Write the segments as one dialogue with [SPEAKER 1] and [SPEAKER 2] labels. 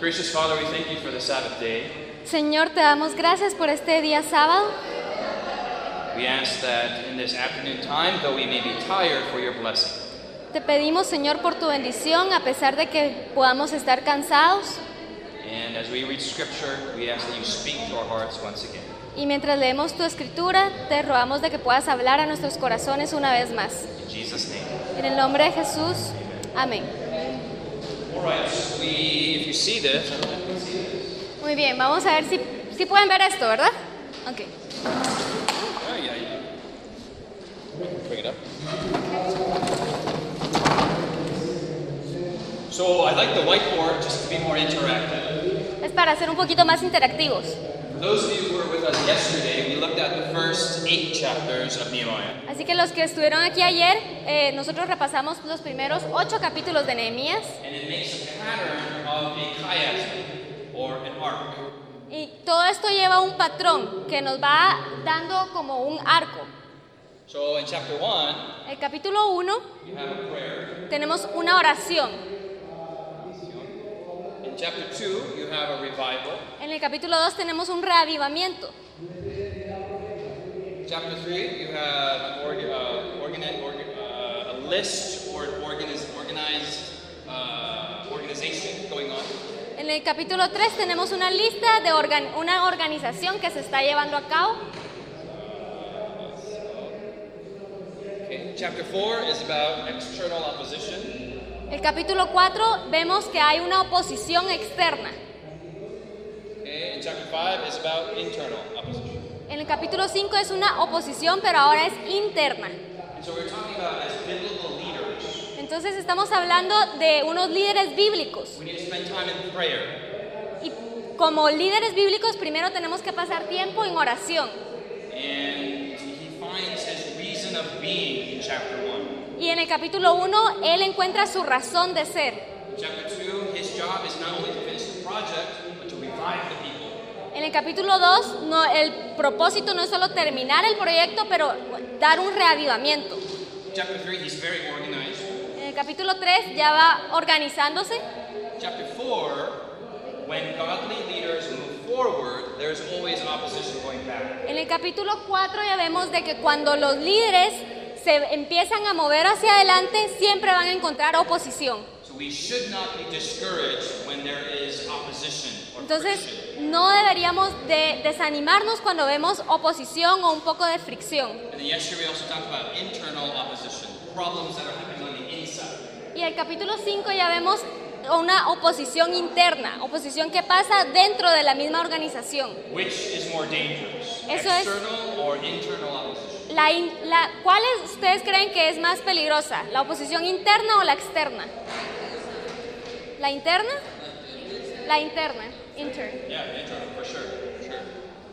[SPEAKER 1] Gracious Father, we thank you for the Sabbath day.
[SPEAKER 2] Señor, te damos gracias por este día sábado.
[SPEAKER 1] We ask that in this afternoon time, though we may be tired, for your blessing.
[SPEAKER 2] Te pedimos, Señor, por tu bendición, a pesar de que podamos estar cansados.
[SPEAKER 1] And as we read scripture, we ask that you speak to our hearts once again.
[SPEAKER 2] Y mientras leemos tu escritura, te rogamos de que puedas hablar a nuestros corazones una vez más.
[SPEAKER 1] In Jesus' name.
[SPEAKER 2] En el nombre de Jesús, amén.
[SPEAKER 1] All right, we, if you see this,
[SPEAKER 2] Muy bien, vamos a ver si, si pueden ver esto, ¿verdad? Ok.
[SPEAKER 1] yeah, yeah. Bring it up. So I like the whiteboard just to be more interactive.
[SPEAKER 2] Es para ser un poquito más interactivos.
[SPEAKER 1] For those of you who were with us yesterday, we looked at the first eight chapters of Nehemiah.
[SPEAKER 2] Así que los que estuvieron aquí ayer, eh, nosotros repasamos los primeros ocho capítulos de Nehemías
[SPEAKER 1] And it makes a pattern of a chiasm or an arc.
[SPEAKER 2] y todo esto lleva un patrón que nos va dando como un arco.
[SPEAKER 1] So in chapter 1,
[SPEAKER 2] El capítulo 1
[SPEAKER 1] you have a prayer.
[SPEAKER 2] tenemos una oración.
[SPEAKER 1] Chapter 2, you have a revival.
[SPEAKER 2] En el capítulo 2 tenemos un reavivamiento.
[SPEAKER 1] Chapter 3, you have org- uh, organi- org- uh, a list or organiz- organized uh, organization going on.
[SPEAKER 2] En el capítulo 3 tenemos una lista de organ- una organización que se está llevando a cabo.
[SPEAKER 1] Okay. Chapter 4 is about external opposition.
[SPEAKER 2] El capítulo 4 vemos que hay una oposición externa.
[SPEAKER 1] Okay. And chapter 5 is about internal opposition.
[SPEAKER 2] En el capítulo 5 es una oposición, pero ahora es interna.
[SPEAKER 1] So
[SPEAKER 2] Entonces estamos hablando de unos líderes bíblicos. Y como líderes bíblicos primero tenemos que pasar tiempo en oración.
[SPEAKER 1] And he finds his reason of being in chapter 1.
[SPEAKER 2] Y en el capítulo 1 él encuentra su razón de ser.
[SPEAKER 1] Chapter 2, his job is not only to finish the project, but to revive the people.
[SPEAKER 2] En el capítulo 2 no, el propósito no es solo terminar el proyecto, pero dar un reavivamiento.
[SPEAKER 1] Chapter 3, he's very organized.
[SPEAKER 2] En el capítulo 3 ya va organizándose.
[SPEAKER 1] Chapter 4, when godly leaders move forward, there's always opposition going back.
[SPEAKER 2] En el capítulo 4 ya vemos de que cuando los líderes se empiezan a mover hacia adelante, siempre van a encontrar oposición.
[SPEAKER 1] So we should not be discouraged when there is opposition or
[SPEAKER 2] Entonces, no deberíamos de desanimarnos cuando vemos oposición o un poco de fricción. Y el capítulo 5 ya vemos una oposición interna, oposición que pasa dentro de la misma organización.
[SPEAKER 1] Which is more dangerous,
[SPEAKER 2] Eso es-
[SPEAKER 1] or internal opposition?
[SPEAKER 2] La in- la- ¿Cuál es- ustedes creen que es más peligrosa? ¿La oposición interna o la externa? ¿La interna? La interna, intern.
[SPEAKER 1] Yeah, for sure, for sure.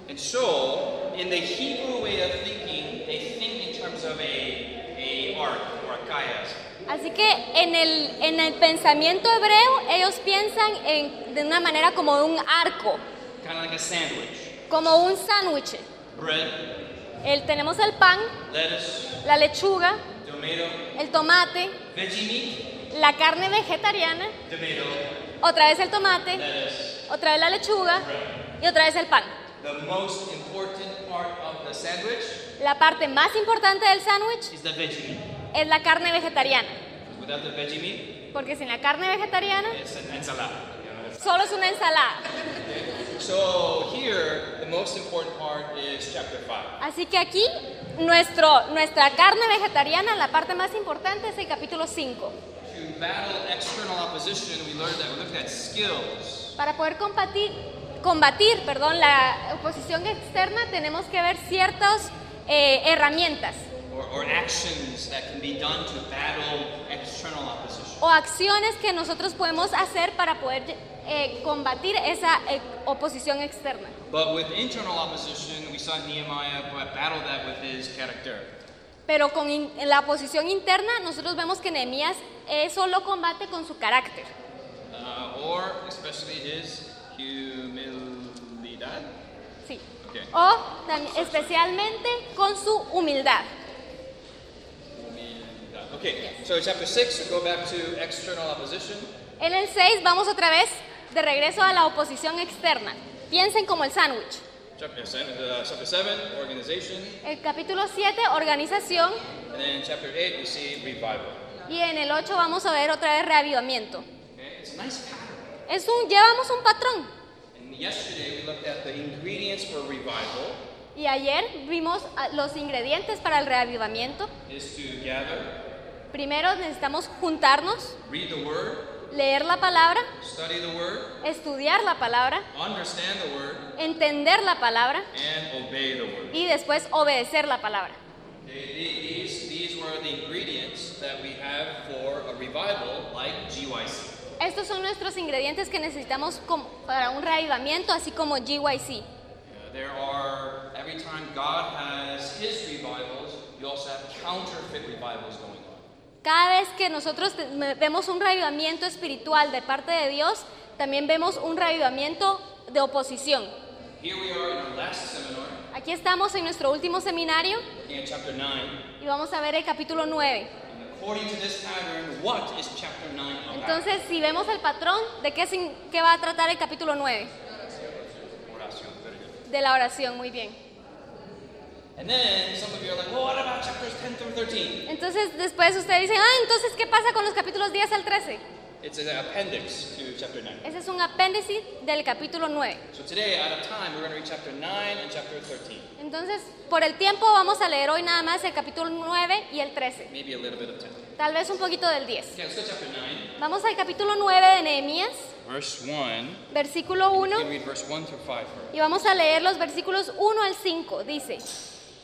[SPEAKER 1] And so, in the Hebrew way of thinking, they think in terms of a, a arc or a chiasm.
[SPEAKER 2] Así que en el, en el pensamiento hebreo ellos piensan en- de una manera como de un arco,
[SPEAKER 1] Kind of like a sandwich.
[SPEAKER 2] como un sándwich.
[SPEAKER 1] Bread,
[SPEAKER 2] El, tenemos el pan,
[SPEAKER 1] lettuce,
[SPEAKER 2] la lechuga,
[SPEAKER 1] tomato,
[SPEAKER 2] el tomate,
[SPEAKER 1] meat,
[SPEAKER 2] la carne vegetariana,
[SPEAKER 1] tomato,
[SPEAKER 2] otra vez el tomate,
[SPEAKER 1] lettuce.
[SPEAKER 2] otra vez la lechuga y otra vez el pan.
[SPEAKER 1] The most important part of the sandwich
[SPEAKER 2] La parte más importante del sándwich es la carne vegetariana,
[SPEAKER 1] Without the veggie meat,
[SPEAKER 2] porque sin la carne vegetariana solo es una ensalada.
[SPEAKER 1] So here, the most important part is chapter 5.
[SPEAKER 2] Así que aquí nuestro, nuestra carne vegetariana, la parte más importante es el capítulo 5.
[SPEAKER 1] To battle external opposition, we learned that we looked at skills.
[SPEAKER 2] Para poder combatir, combatir perdón, la oposición externa tenemos que ver ciertas eh, herramientas
[SPEAKER 1] or, or actions that can be done to battle external opposition.
[SPEAKER 2] o acciones que nosotros podemos hacer para poder eh, combatir esa eh, oposición externa.
[SPEAKER 1] But with internal opposition, we saw Nehemiah battle that with his character.
[SPEAKER 2] Pero con in- la oposición interna nosotros vemos que Nehemías eso lo combate con su carácter.
[SPEAKER 1] Uh, or especially his humildad.
[SPEAKER 2] Sí.
[SPEAKER 1] Okay.
[SPEAKER 2] O especialmente con su humildad.
[SPEAKER 1] Humildad. Okay, so chapter 6, we go back to external opposition.
[SPEAKER 2] En el 6 vamos otra vez de regreso a la oposición externa. Piensen como el sándwich.
[SPEAKER 1] Chapter 7, uh, chapter 7 organization.
[SPEAKER 2] El capítulo 7, organización.
[SPEAKER 1] And then in chapter 8, we see revival.
[SPEAKER 2] Y en el 8 vamos a ver otra vez reavivamiento.
[SPEAKER 1] Okay? It's a nice pattern.
[SPEAKER 2] Es un, llevamos un patrón.
[SPEAKER 1] And yesterday, we looked at the ingredients for revival
[SPEAKER 2] Y ayer vimos ah, los ingredientes para el reavivamiento.
[SPEAKER 1] is to gather,
[SPEAKER 2] Primero necesitamos juntarnos,
[SPEAKER 1] read the word,
[SPEAKER 2] leer la palabra,
[SPEAKER 1] study the word,
[SPEAKER 2] estudiar la palabra,
[SPEAKER 1] understand the word,
[SPEAKER 2] entender la palabra
[SPEAKER 1] and obey the word.
[SPEAKER 2] y después obedecer la palabra.
[SPEAKER 1] Okay, the- These, these were the ingredients that we have for a revival like GYC.
[SPEAKER 2] Estos son nuestros ingredientes que necesitamos para un reavivamiento, así como GYC.
[SPEAKER 1] There are, every time God has his revivals, you also have counterfeit revivals going on.
[SPEAKER 2] Cada vez que nosotros vemos un reavivamiento espiritual de parte de Dios, también vemos un reavivamiento de oposición. Aquí estamos en nuestro último seminario
[SPEAKER 1] looking at chapter 9.
[SPEAKER 2] y vamos a ver el capítulo 9.
[SPEAKER 1] And according to this pattern, what is chapter 9 about?
[SPEAKER 2] Entonces, si vemos el patrón, ¿de qué, qué va a tratar el capítulo 9?
[SPEAKER 1] Oración, very good.
[SPEAKER 2] De la oración, muy bien. Entonces, después ustedes dicen, ah, entonces, ¿qué pasa con los capítulos 10 al 13?
[SPEAKER 1] It's an appendix to chapter 9.
[SPEAKER 2] Ese es un apéndice del capítulo 9.
[SPEAKER 1] So today, out of time, we're going to read chapter 9 and chapter 13.
[SPEAKER 2] Entonces, por el tiempo vamos a leer hoy nada más el capítulo 9 y el 13.
[SPEAKER 1] Maybe a little bit of 10.
[SPEAKER 2] Tal vez un poquito del 10.
[SPEAKER 1] Okay, let's go chapter 9.
[SPEAKER 2] Vamos al capítulo 9 de Nehemías,
[SPEAKER 1] Verse 1.
[SPEAKER 2] versículo
[SPEAKER 1] You
[SPEAKER 2] 1,
[SPEAKER 1] can read verse 1 through 5 first.
[SPEAKER 2] y vamos a leer los versículos 1 al 5. Dice,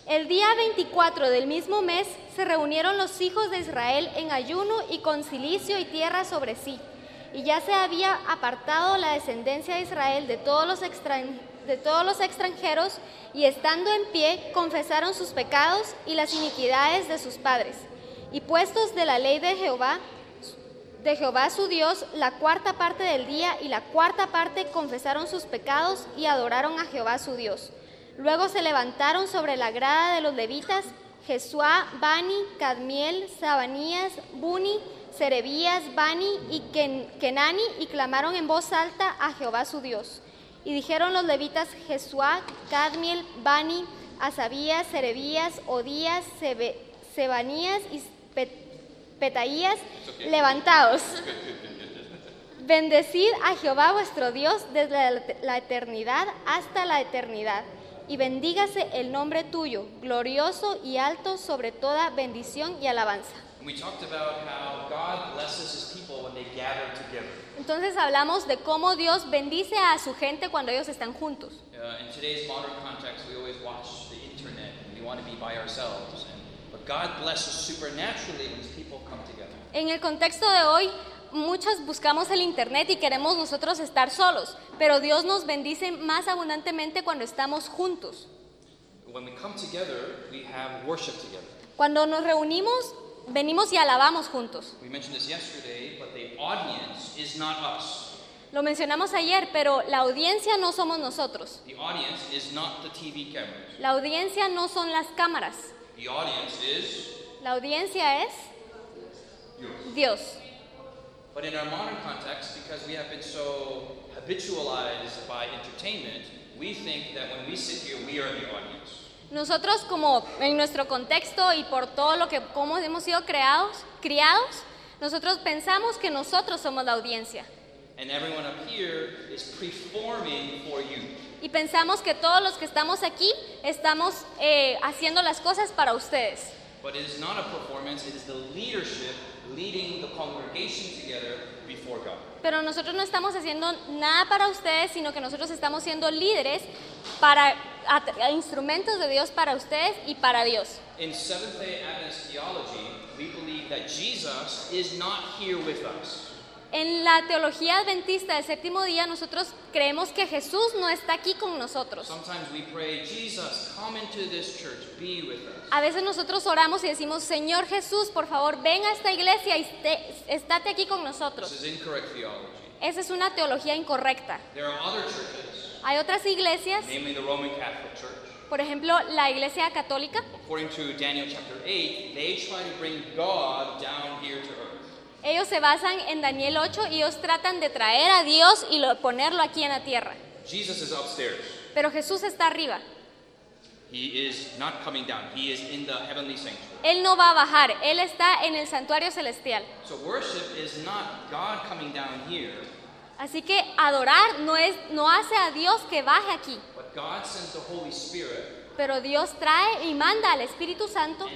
[SPEAKER 2] el día 24 del mismo mes se reunieron los hijos de Israel en ayuno y con cilicio y tierra sobre sí. Y ya se había apartado la descendencia de Israel de todos los de todos los extranjeros y estando en pie confesaron sus pecados y las iniquidades de sus padres. Y puestos de la ley de Jehová, de Jehová su Dios la cuarta parte del día y la cuarta parte confesaron sus pecados y adoraron a Jehová su Dios. Luego se levantaron sobre la grada de los levitas Jesuá, Bani, Cadmiel, Sabanías, Buni, Serebías, Bani y Ken- Kenani y clamaron en voz alta a Jehová su Dios. Y dijeron los levitas Jesuá, Cadmiel, Bani, Asabías, Serebías, Odías, Sebanías y Pe- Petaías, levantaos. Bendecid a Jehová vuestro Dios desde la eternidad hasta la eternidad. Y bendígase el nombre tuyo, glorioso y alto sobre toda bendición y alabanza. Entonces hablamos de cómo Dios bendice a su gente cuando ellos están juntos.
[SPEAKER 1] Uh, in today's modern context, we always watch the internet and we want to be by ourselves. And, but God blesses supernaturally when his people come together.
[SPEAKER 2] En el contexto de hoy, muchos buscamos el Internet y queremos nosotros estar solos, pero Dios nos bendice más abundantemente cuando estamos juntos.
[SPEAKER 1] When we come together, we have worship together.
[SPEAKER 2] Cuando nos reunimos, venimos y alabamos juntos.
[SPEAKER 1] We mentioned this yesterday, but the audience is not us.
[SPEAKER 2] Lo mencionamos ayer, pero la audiencia no somos nosotros.
[SPEAKER 1] The audience is not the TV cameras.
[SPEAKER 2] La audiencia no son las cámaras.
[SPEAKER 1] The audience is
[SPEAKER 2] La audiencia es. Dios.
[SPEAKER 1] But in our modern context, because we have been so habitualized by entertainment, we think that when we sit here, we are the audience.
[SPEAKER 2] Nosotros como en nuestro contexto y por todo lo que cómo hemos sido creados, criados, nosotros pensamos que nosotros somos la audiencia
[SPEAKER 1] And everyone up here is preforming for you.
[SPEAKER 2] y pensamos que todos los que estamos aquí estamos eh, haciendo las cosas para ustedes.
[SPEAKER 1] But it is not a performance, it is the leadership leading the congregation together before God.
[SPEAKER 2] Pero nosotros no estamos haciendo nada para ustedes, sino que nosotros estamos siendo líderes para at- instrumentos de Dios para ustedes y para Dios.
[SPEAKER 1] In Seventh day Adventist theology, we believe that Jesus is not here with us.
[SPEAKER 2] En la teología adventista del séptimo día nosotros creemos que Jesús no está aquí con nosotros.
[SPEAKER 1] Sometimes we pray, Jesus, come into this church, be with us.
[SPEAKER 2] A veces nosotros oramos y decimos, Señor Jesús, por favor, ven a esta iglesia y esté- estate aquí con nosotros. Esa es una teología incorrecta. Hay otras iglesias, por ejemplo, la iglesia católica.
[SPEAKER 1] According to Daniel chapter 8, they try to bring God down here to earth.
[SPEAKER 2] Ellos se basan en Daniel 8 y ellos tratan de traer a Dios y lo- ponerlo aquí en la tierra.
[SPEAKER 1] Jesus is upstairs.
[SPEAKER 2] Pero Jesús está arriba.
[SPEAKER 1] He is not coming down. He is in the heavenly sanctuary.
[SPEAKER 2] Él no va a bajar, Él está en el santuario celestial.
[SPEAKER 1] So worship is not God coming down here,
[SPEAKER 2] Así que adorar no, es, no hace a Dios que baje aquí,
[SPEAKER 1] but God sends the Holy Spirit,
[SPEAKER 2] pero Dios trae y manda al Espíritu Santo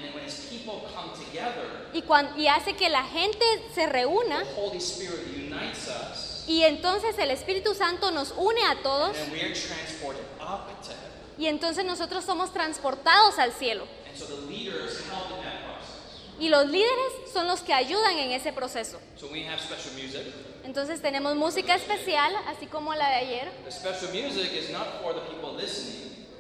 [SPEAKER 2] y, cuan- y hace que la gente se reúna
[SPEAKER 1] the Holy Spirit unites us,
[SPEAKER 2] y entonces el Espíritu Santo nos une a todos y entonces nosotros somos transportados al cielo.
[SPEAKER 1] And so the leaders help in that process.
[SPEAKER 2] Y los líderes son los que ayudan en ese proceso.
[SPEAKER 1] So we have special music.
[SPEAKER 2] Entonces tenemos música especial, así como la de ayer.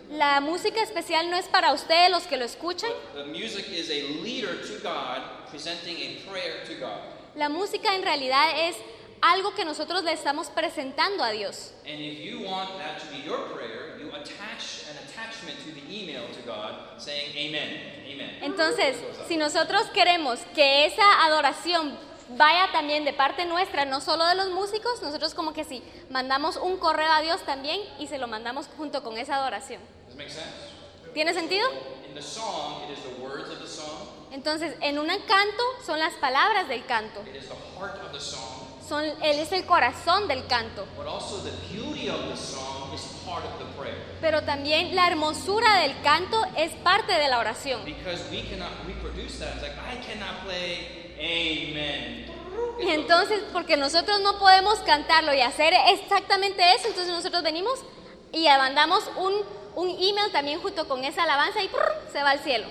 [SPEAKER 2] La música especial no es para ustedes los que lo escuchan.
[SPEAKER 1] The music is a leader to God presenting a prayer to God.
[SPEAKER 2] La música en realidad es algo que nosotros le estamos presentando a Dios.
[SPEAKER 1] And if you want that to be your prayer, you attach an attachment to the email to God saying amen. Amen.
[SPEAKER 2] Entonces, si nosotros queremos que esa adoración vaya también de parte nuestra, no solo de los músicos, nosotros como que sí, mandamos un correo a Dios también y se lo mandamos junto con esa adoración. ¿Tiene sentido?
[SPEAKER 1] In the song, it is the words of the song,
[SPEAKER 2] Entonces, en un canto son las palabras del canto, son, él es el corazón del canto, pero también la hermosura del canto es parte de la oración. Y entonces, porque nosotros no podemos cantarlo y hacer exactamente eso, entonces nosotros venimos y mandamos un, un email también junto con esa alabanza y ¡prr! se va al cielo.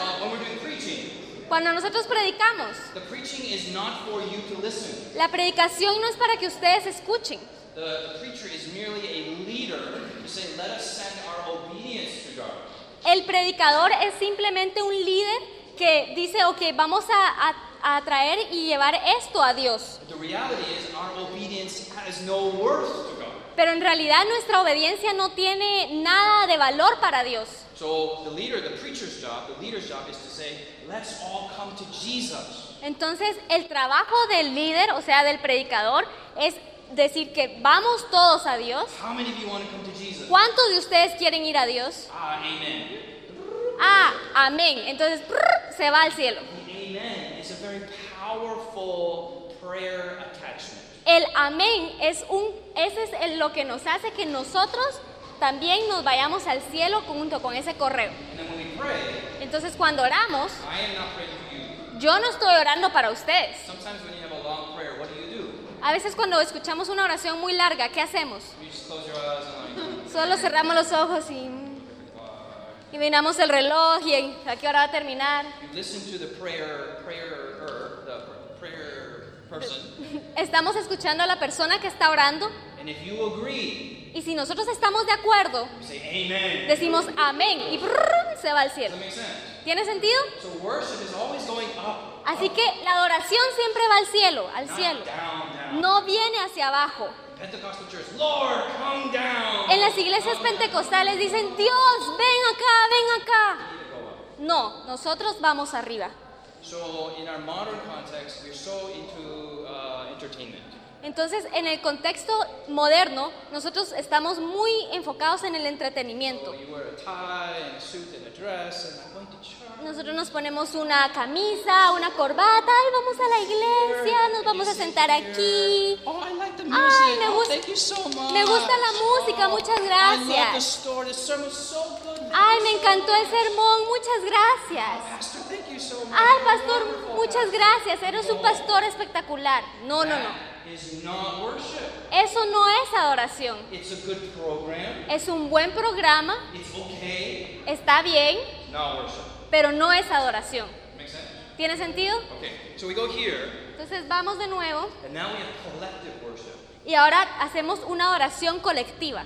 [SPEAKER 1] Uh,
[SPEAKER 2] Cuando nosotros predicamos,
[SPEAKER 1] the preaching is not for you to listen.
[SPEAKER 2] la predicación no es para que ustedes escuchen.
[SPEAKER 1] The, the preacher is merely a leader to say, let us send our obedience to God.
[SPEAKER 2] El predicador es simplemente un líder que dice, ok, vamos a, a- a traer y llevar esto a Dios. Pero en realidad nuestra obediencia no tiene nada de valor para Dios.
[SPEAKER 1] So the leader, the preacher's job, the leader's job is to say, let's all come to Jesus.
[SPEAKER 2] Entonces, el trabajo del líder, o sea, del predicador, es decir que vamos todos a Dios.
[SPEAKER 1] How many of you want to come to Jesus?
[SPEAKER 2] ¿Cuántos de ustedes quieren ir a Dios?
[SPEAKER 1] Ah, amen.
[SPEAKER 2] Ah, amén. Entonces, prr, se va al cielo.
[SPEAKER 1] Amen is a very powerful prayer attachment.
[SPEAKER 2] El amén es un, ese es el- lo que nos hace que nosotros también nos vayamos al cielo junto con ese correo. Entonces, cuando oramos, yo no estoy orando para ustedes.
[SPEAKER 1] Sometimes when you have a long prayer, what do you do?
[SPEAKER 2] A veces cuando escuchamos una oración muy larga, ¿qué hacemos? Solo cerramos los ojos y, y miramos el reloj y a qué hora va a terminar.
[SPEAKER 1] you listen to the prayer, prayer, the prayer person,
[SPEAKER 2] Estamos escuchando a la persona que está orando
[SPEAKER 1] and if you agree,
[SPEAKER 2] y si nosotros estamos de acuerdo,
[SPEAKER 1] say amen.
[SPEAKER 2] decimos amén y prrr, se va al cielo. ¿Tiene sentido?
[SPEAKER 1] So worship is always going up,
[SPEAKER 2] Así que la adoración siempre va al cielo, al
[SPEAKER 1] not
[SPEAKER 2] cielo.
[SPEAKER 1] down, down.
[SPEAKER 2] No viene hacia abajo.
[SPEAKER 1] Lord, come down.
[SPEAKER 2] En las iglesias pentecostales dicen, Dios, ven acá, ven acá. No, nosotros vamos arriba.
[SPEAKER 1] So in our modern context, we're so into uh, entertainment.
[SPEAKER 2] Entonces, en el contexto moderno, nosotros estamos muy enfocados en el
[SPEAKER 1] So
[SPEAKER 2] entretenimiento.
[SPEAKER 1] you wear a tie and a suit and a dress, and I'm going to church.
[SPEAKER 2] Nosotros nos ponemos una camisa, una corbata, y vamos a la iglesia, nos vamos a sentar aquí.
[SPEAKER 1] Oh, I like the music.
[SPEAKER 2] Ay, me
[SPEAKER 1] oh,
[SPEAKER 2] gusta-
[SPEAKER 1] thank you so much.
[SPEAKER 2] me gusta la música,
[SPEAKER 1] Oh,
[SPEAKER 2] muchas
[SPEAKER 1] I love the
[SPEAKER 2] gracias.
[SPEAKER 1] story. The sermon's so good. Thank
[SPEAKER 2] Ay, me encantó el sermón, muchas gracias. Ay, pastor, muchas gracias, eres un pastor espectacular. No, no, no. Eso no es adoración. Es un buen programa, está bien, pero no es adoración. ¿Tiene sentido? Entonces vamos de nuevo y ahora hacemos una oración colectiva.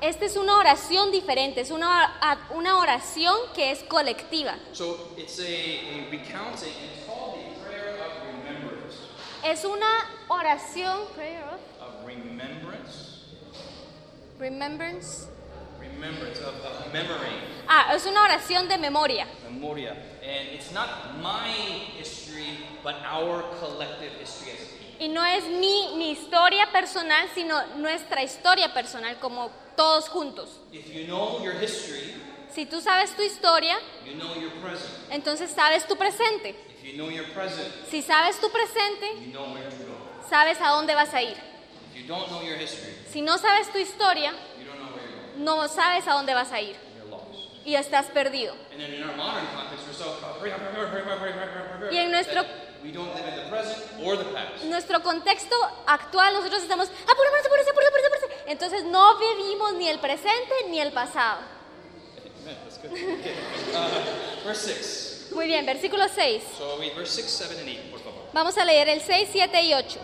[SPEAKER 2] Esta es una oración diferente, es una, una oración que es colectiva.
[SPEAKER 1] So it's a, a recounting, and it's called the prayer of remembrance.
[SPEAKER 2] Es una oración, prayer of
[SPEAKER 1] Of remembrance.
[SPEAKER 2] remembrance,
[SPEAKER 1] Remembrance of, of memory.
[SPEAKER 2] Ah, es una oración de memoria.
[SPEAKER 1] Memoria. And it's not my history, but our collective history as.
[SPEAKER 2] Y no es mi, mi historia personal, sino nuestra historia personal, como todos juntos.
[SPEAKER 1] If you know your history,
[SPEAKER 2] Si tú sabes tu historia,
[SPEAKER 1] you know your present.
[SPEAKER 2] entonces sabes tu presente.
[SPEAKER 1] If you know your present,
[SPEAKER 2] Si sabes tu presente,
[SPEAKER 1] you know where to go.
[SPEAKER 2] sabes a dónde vas a ir.
[SPEAKER 1] If you don't know your history,
[SPEAKER 2] Si no sabes tu historia,
[SPEAKER 1] you don't know where you're going.
[SPEAKER 2] no sabes a dónde vas a ir
[SPEAKER 1] You're lost.
[SPEAKER 2] y estás perdido. Y en nuestro-
[SPEAKER 1] we don't live in the present or the past.
[SPEAKER 2] Nuestro contexto actual, nosotros estamos, apúrate, apúrate, apúrate, apúrate, apúrate. Entonces no vivimos ni el presente ni el pasado.
[SPEAKER 1] Amen. That's good. Okay. Uh, verse 6.
[SPEAKER 2] Muy bien, versículo 6.
[SPEAKER 1] So read verse 6, 7, and 8, por favor.
[SPEAKER 2] Vamos a leer el 6, 7 y 8.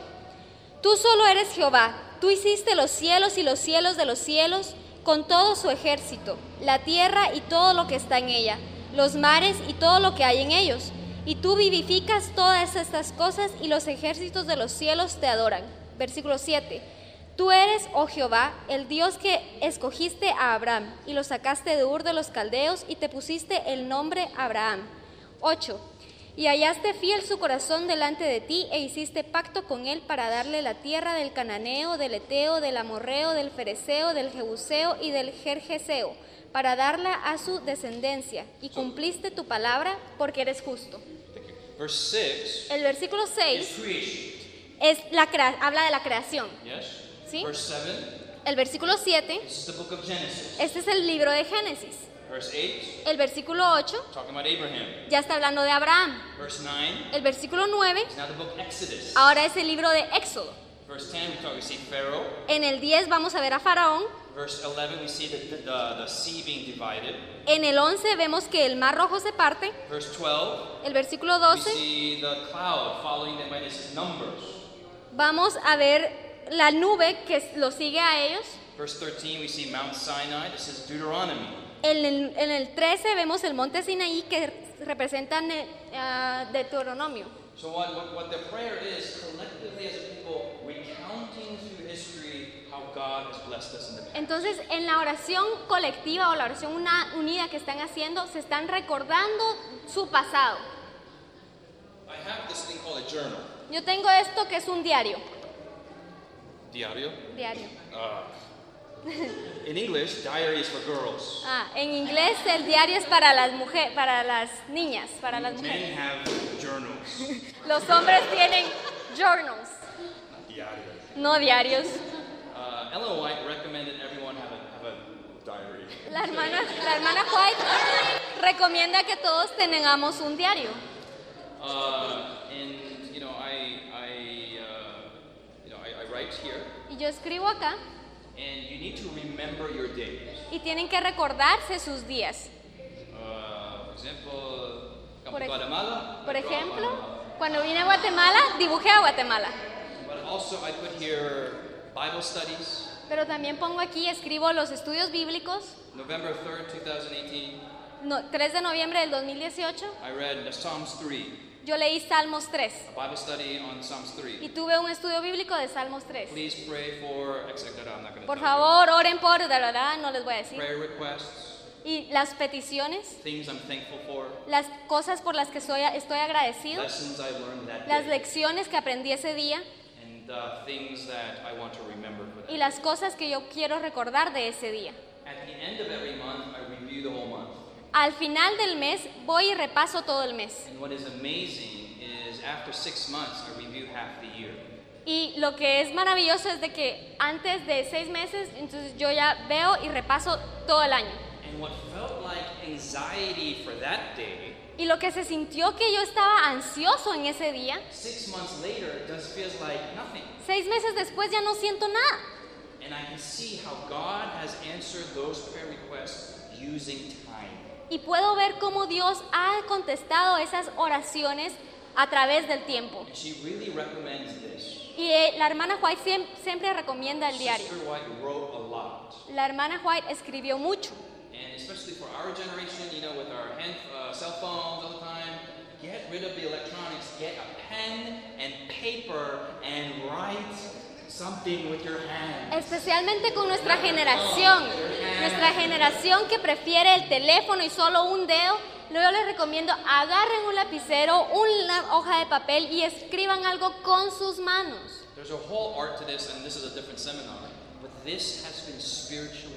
[SPEAKER 2] Tú solo eres Jehová, tú hiciste los cielos y los cielos de los cielos con todo su ejército, la tierra y todo lo que está en ella, los mares y todo lo que hay en ellos. Y tú vivificas todas estas cosas y los ejércitos de los cielos te adoran. Versículo 7. Tú eres, oh Jehová, el Dios que escogiste a Abraham y lo sacaste de Ur de los Caldeos y te pusiste el nombre Abraham. 8. Y hallaste fiel su corazón delante de ti e hiciste pacto con él para darle la tierra del cananeo, del eteo, del amorreo, del fereceo, del jebuseo y del jerjeseo, para darla a su descendencia. Y cumpliste tu palabra porque eres justo. El versículo
[SPEAKER 1] is
[SPEAKER 2] 6
[SPEAKER 1] creation.
[SPEAKER 2] es la habla de la creación.
[SPEAKER 1] Yes?
[SPEAKER 2] Sí.
[SPEAKER 1] Verse 7,
[SPEAKER 2] El versículo 7,
[SPEAKER 1] this is the book of Genesis.
[SPEAKER 2] este es el libro de Génesis.
[SPEAKER 1] Verse 8,
[SPEAKER 2] El versículo 8
[SPEAKER 1] talking about Abraham.
[SPEAKER 2] ya está hablando de Abraham.
[SPEAKER 1] Verse 9
[SPEAKER 2] El versículo 9
[SPEAKER 1] is now the book Exodus.
[SPEAKER 2] ahora es el libro de Éxodo.
[SPEAKER 1] Verse 10, we, talk, we see Pharaoh.
[SPEAKER 2] En el 10 vamos a ver a Faraón.
[SPEAKER 1] Verse 11, we see the, the, the, the sea being divided.
[SPEAKER 2] En el 11 vemos que el mar rojo se parte.
[SPEAKER 1] Verse 12,
[SPEAKER 2] El versículo
[SPEAKER 1] we
[SPEAKER 2] 12
[SPEAKER 1] see the cloud following them by numbers.
[SPEAKER 2] vamos a ver la nube que lo sigue a ellos.
[SPEAKER 1] Verse 13, we see Mount Sinai. This is Deuteronomy.
[SPEAKER 2] En el, en el 13 vemos el monte Sinaí que representa ne- ah, Deuteronomio.
[SPEAKER 1] So what, what, what the prayer is, collectively as a people, recounting through history how God has blessed us in the past.
[SPEAKER 2] Entonces, en la oración colectiva o la oración una- unida que están haciendo, se están recordando su pasado.
[SPEAKER 1] I have this thing called a journal.
[SPEAKER 2] Yo tengo esto que es un diario.
[SPEAKER 1] Diario.
[SPEAKER 2] Diario.
[SPEAKER 1] Uh, in English, diary is for girls.
[SPEAKER 2] Ah, en inglés el diario es para las mujeres, para las niñas, para las mujeres.
[SPEAKER 1] Men have journals.
[SPEAKER 2] Los hombres tienen journals,
[SPEAKER 1] Diario.
[SPEAKER 2] no diarios.
[SPEAKER 1] Uh, Ellen White recommended everyone have a, have a diary.
[SPEAKER 2] La hermana, la hermana White recomienda que todos tengamos un diario.
[SPEAKER 1] Uh, and you know, I, I, uh, you know, I, I write here,
[SPEAKER 2] Y yo escribo acá
[SPEAKER 1] and you need to remember your days.
[SPEAKER 2] y tienen que recordarse sus días.
[SPEAKER 1] Uh, for example,
[SPEAKER 2] Por ej-
[SPEAKER 1] Guatemala.
[SPEAKER 2] Ejemplo,
[SPEAKER 1] Guatemala.
[SPEAKER 2] cuando vine a Guatemala, dibujé a Guatemala.
[SPEAKER 1] But also, I put here Bible studies.
[SPEAKER 2] Pero también pongo aquí, escribo los estudios bíblicos.
[SPEAKER 1] November 3rd, 2018,
[SPEAKER 2] No, 3 de noviembre del 2018,
[SPEAKER 1] I read the Psalms 3,
[SPEAKER 2] yo leí Salmos 3
[SPEAKER 1] a Bible study on Psalms 3.
[SPEAKER 2] y tuve un estudio bíblico de Salmos 3.
[SPEAKER 1] Please pray for. I'm not
[SPEAKER 2] Por favor, oren por, de verdad, no les voy a decir.
[SPEAKER 1] Prayer requests,
[SPEAKER 2] Y las peticiones,
[SPEAKER 1] things I'm thankful for,
[SPEAKER 2] las cosas por las que soy, estoy agradecido, las lecciones que aprendí ese día y las cosas que yo quiero recordar de ese día.
[SPEAKER 1] At the end of every month, I review the whole month.
[SPEAKER 2] Al final del mes voy y repaso todo el mes.
[SPEAKER 1] And what is amazing is after six months, I review half the year.
[SPEAKER 2] Y lo que es maravilloso es de que antes de seis meses, entonces yo ya veo y repaso todo el año. Y lo que se sintió que yo estaba ansioso en ese día,
[SPEAKER 1] six months later, just feels like nothing.
[SPEAKER 2] seis meses después ya no siento nada.
[SPEAKER 1] And I can see how God has answered those prayer requests using time.
[SPEAKER 2] Y puedo ver cómo Dios ha contestado esas oraciones a través del tiempo.
[SPEAKER 1] And she really recommends this.
[SPEAKER 2] Y eh, la hermana White siem- siempre recomienda el diario.
[SPEAKER 1] Sister White wrote a lot.
[SPEAKER 2] La hermana White escribió mucho.
[SPEAKER 1] And especially for our generation, you know, with our hand, uh, cell phones all the time, get rid of the electronics, get a pen and paper and write something with your hands.
[SPEAKER 2] Especialmente con nuestra generación, nuestra generación que prefiere el teléfono y solo un dedo, yo les recomiendo agarren un lapicero, una hoja de papel y escriban algo con sus manos.
[SPEAKER 1] There's a whole art to this, and this is a different seminar. But this has been spiritually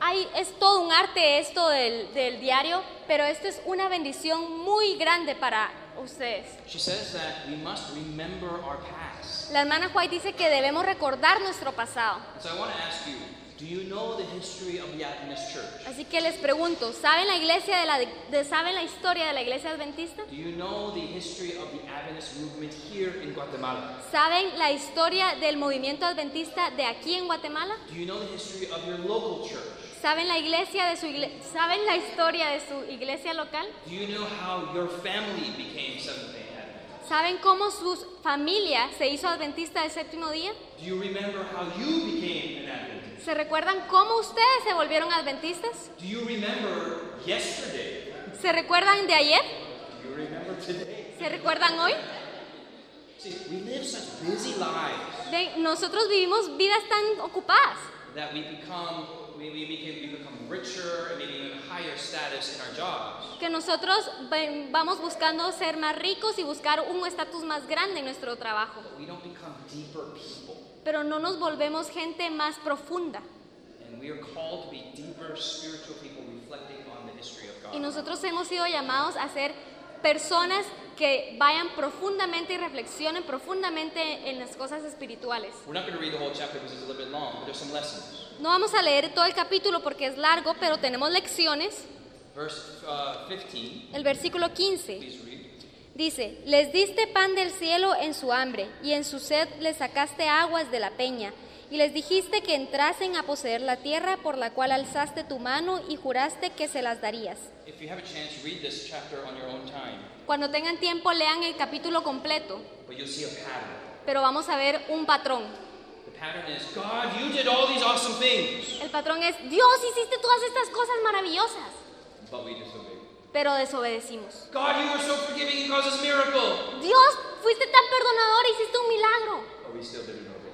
[SPEAKER 2] Hay, es todo un arte esto del, del diario, pero esto es una bendición muy grande para ustedes.
[SPEAKER 1] She says that we must remember our past.
[SPEAKER 2] La hermana White dice que debemos recordar nuestro pasado.
[SPEAKER 1] And so I want to ask you, do you know the history of the Adventist Church?
[SPEAKER 2] Así que les pregunto, ¿saben la iglesia de la de- saben la historia de la iglesia adventista?
[SPEAKER 1] Do you know the history of the Adventist movement here in Guatemala?
[SPEAKER 2] ¿Saben la historia del movimiento adventista de aquí en Guatemala?
[SPEAKER 1] Do you know the history of your local church?
[SPEAKER 2] ¿Saben la iglesia de su igle- saben la historia de su iglesia local?
[SPEAKER 1] Do you know how your family became Seventh day Adventist?
[SPEAKER 2] ¿Saben cómo su familia se hizo adventista del séptimo día?
[SPEAKER 1] Do you remember how you became an Adventist?
[SPEAKER 2] ¿Se recuerdan cómo ustedes se volvieron adventistas?
[SPEAKER 1] Do you remember yesterday?
[SPEAKER 2] ¿Se recuerdan de ayer?
[SPEAKER 1] Do you remember today?
[SPEAKER 2] ¿Se recuerdan hoy?
[SPEAKER 1] See, we live such busy lives
[SPEAKER 2] De- nosotros vivimos vidas tan ocupadas
[SPEAKER 1] that we become we, we, become, richer and maybe even higher status in our jobs.
[SPEAKER 2] que nosotros vamos buscando ser más ricos y buscar un estatus más grande en nuestro trabajo,
[SPEAKER 1] But we don't become deeper people.
[SPEAKER 2] pero no nos volvemos gente más profunda.
[SPEAKER 1] And we are called to be deeper spiritual people reflecting on the history of God.
[SPEAKER 2] Y nosotros hemos sido llamados a ser personas que vayan profundamente y reflexionen profundamente en las cosas espirituales. No vamos a leer todo el capítulo porque es largo, pero tenemos lecciones.
[SPEAKER 1] Verse uh, 15,
[SPEAKER 2] El versículo 15
[SPEAKER 1] please read.
[SPEAKER 2] dice, les diste pan del cielo en su hambre y en su sed les sacaste aguas de la peña y les dijiste que entrasen a poseer la tierra por la cual alzaste tu mano y juraste que se las darías.
[SPEAKER 1] Chance,
[SPEAKER 2] Cuando tengan tiempo lean el capítulo completo, pero vamos a ver un patrón.
[SPEAKER 1] Is God, you did all these awesome things,
[SPEAKER 2] El patrón es, Dios, hiciste todas estas cosas maravillosas,
[SPEAKER 1] but we disobeyed.
[SPEAKER 2] pero desobedecimos.
[SPEAKER 1] God, you were so forgiving, you caused us miracle,
[SPEAKER 2] Dios, fuiste tan perdonador, hiciste un milagro,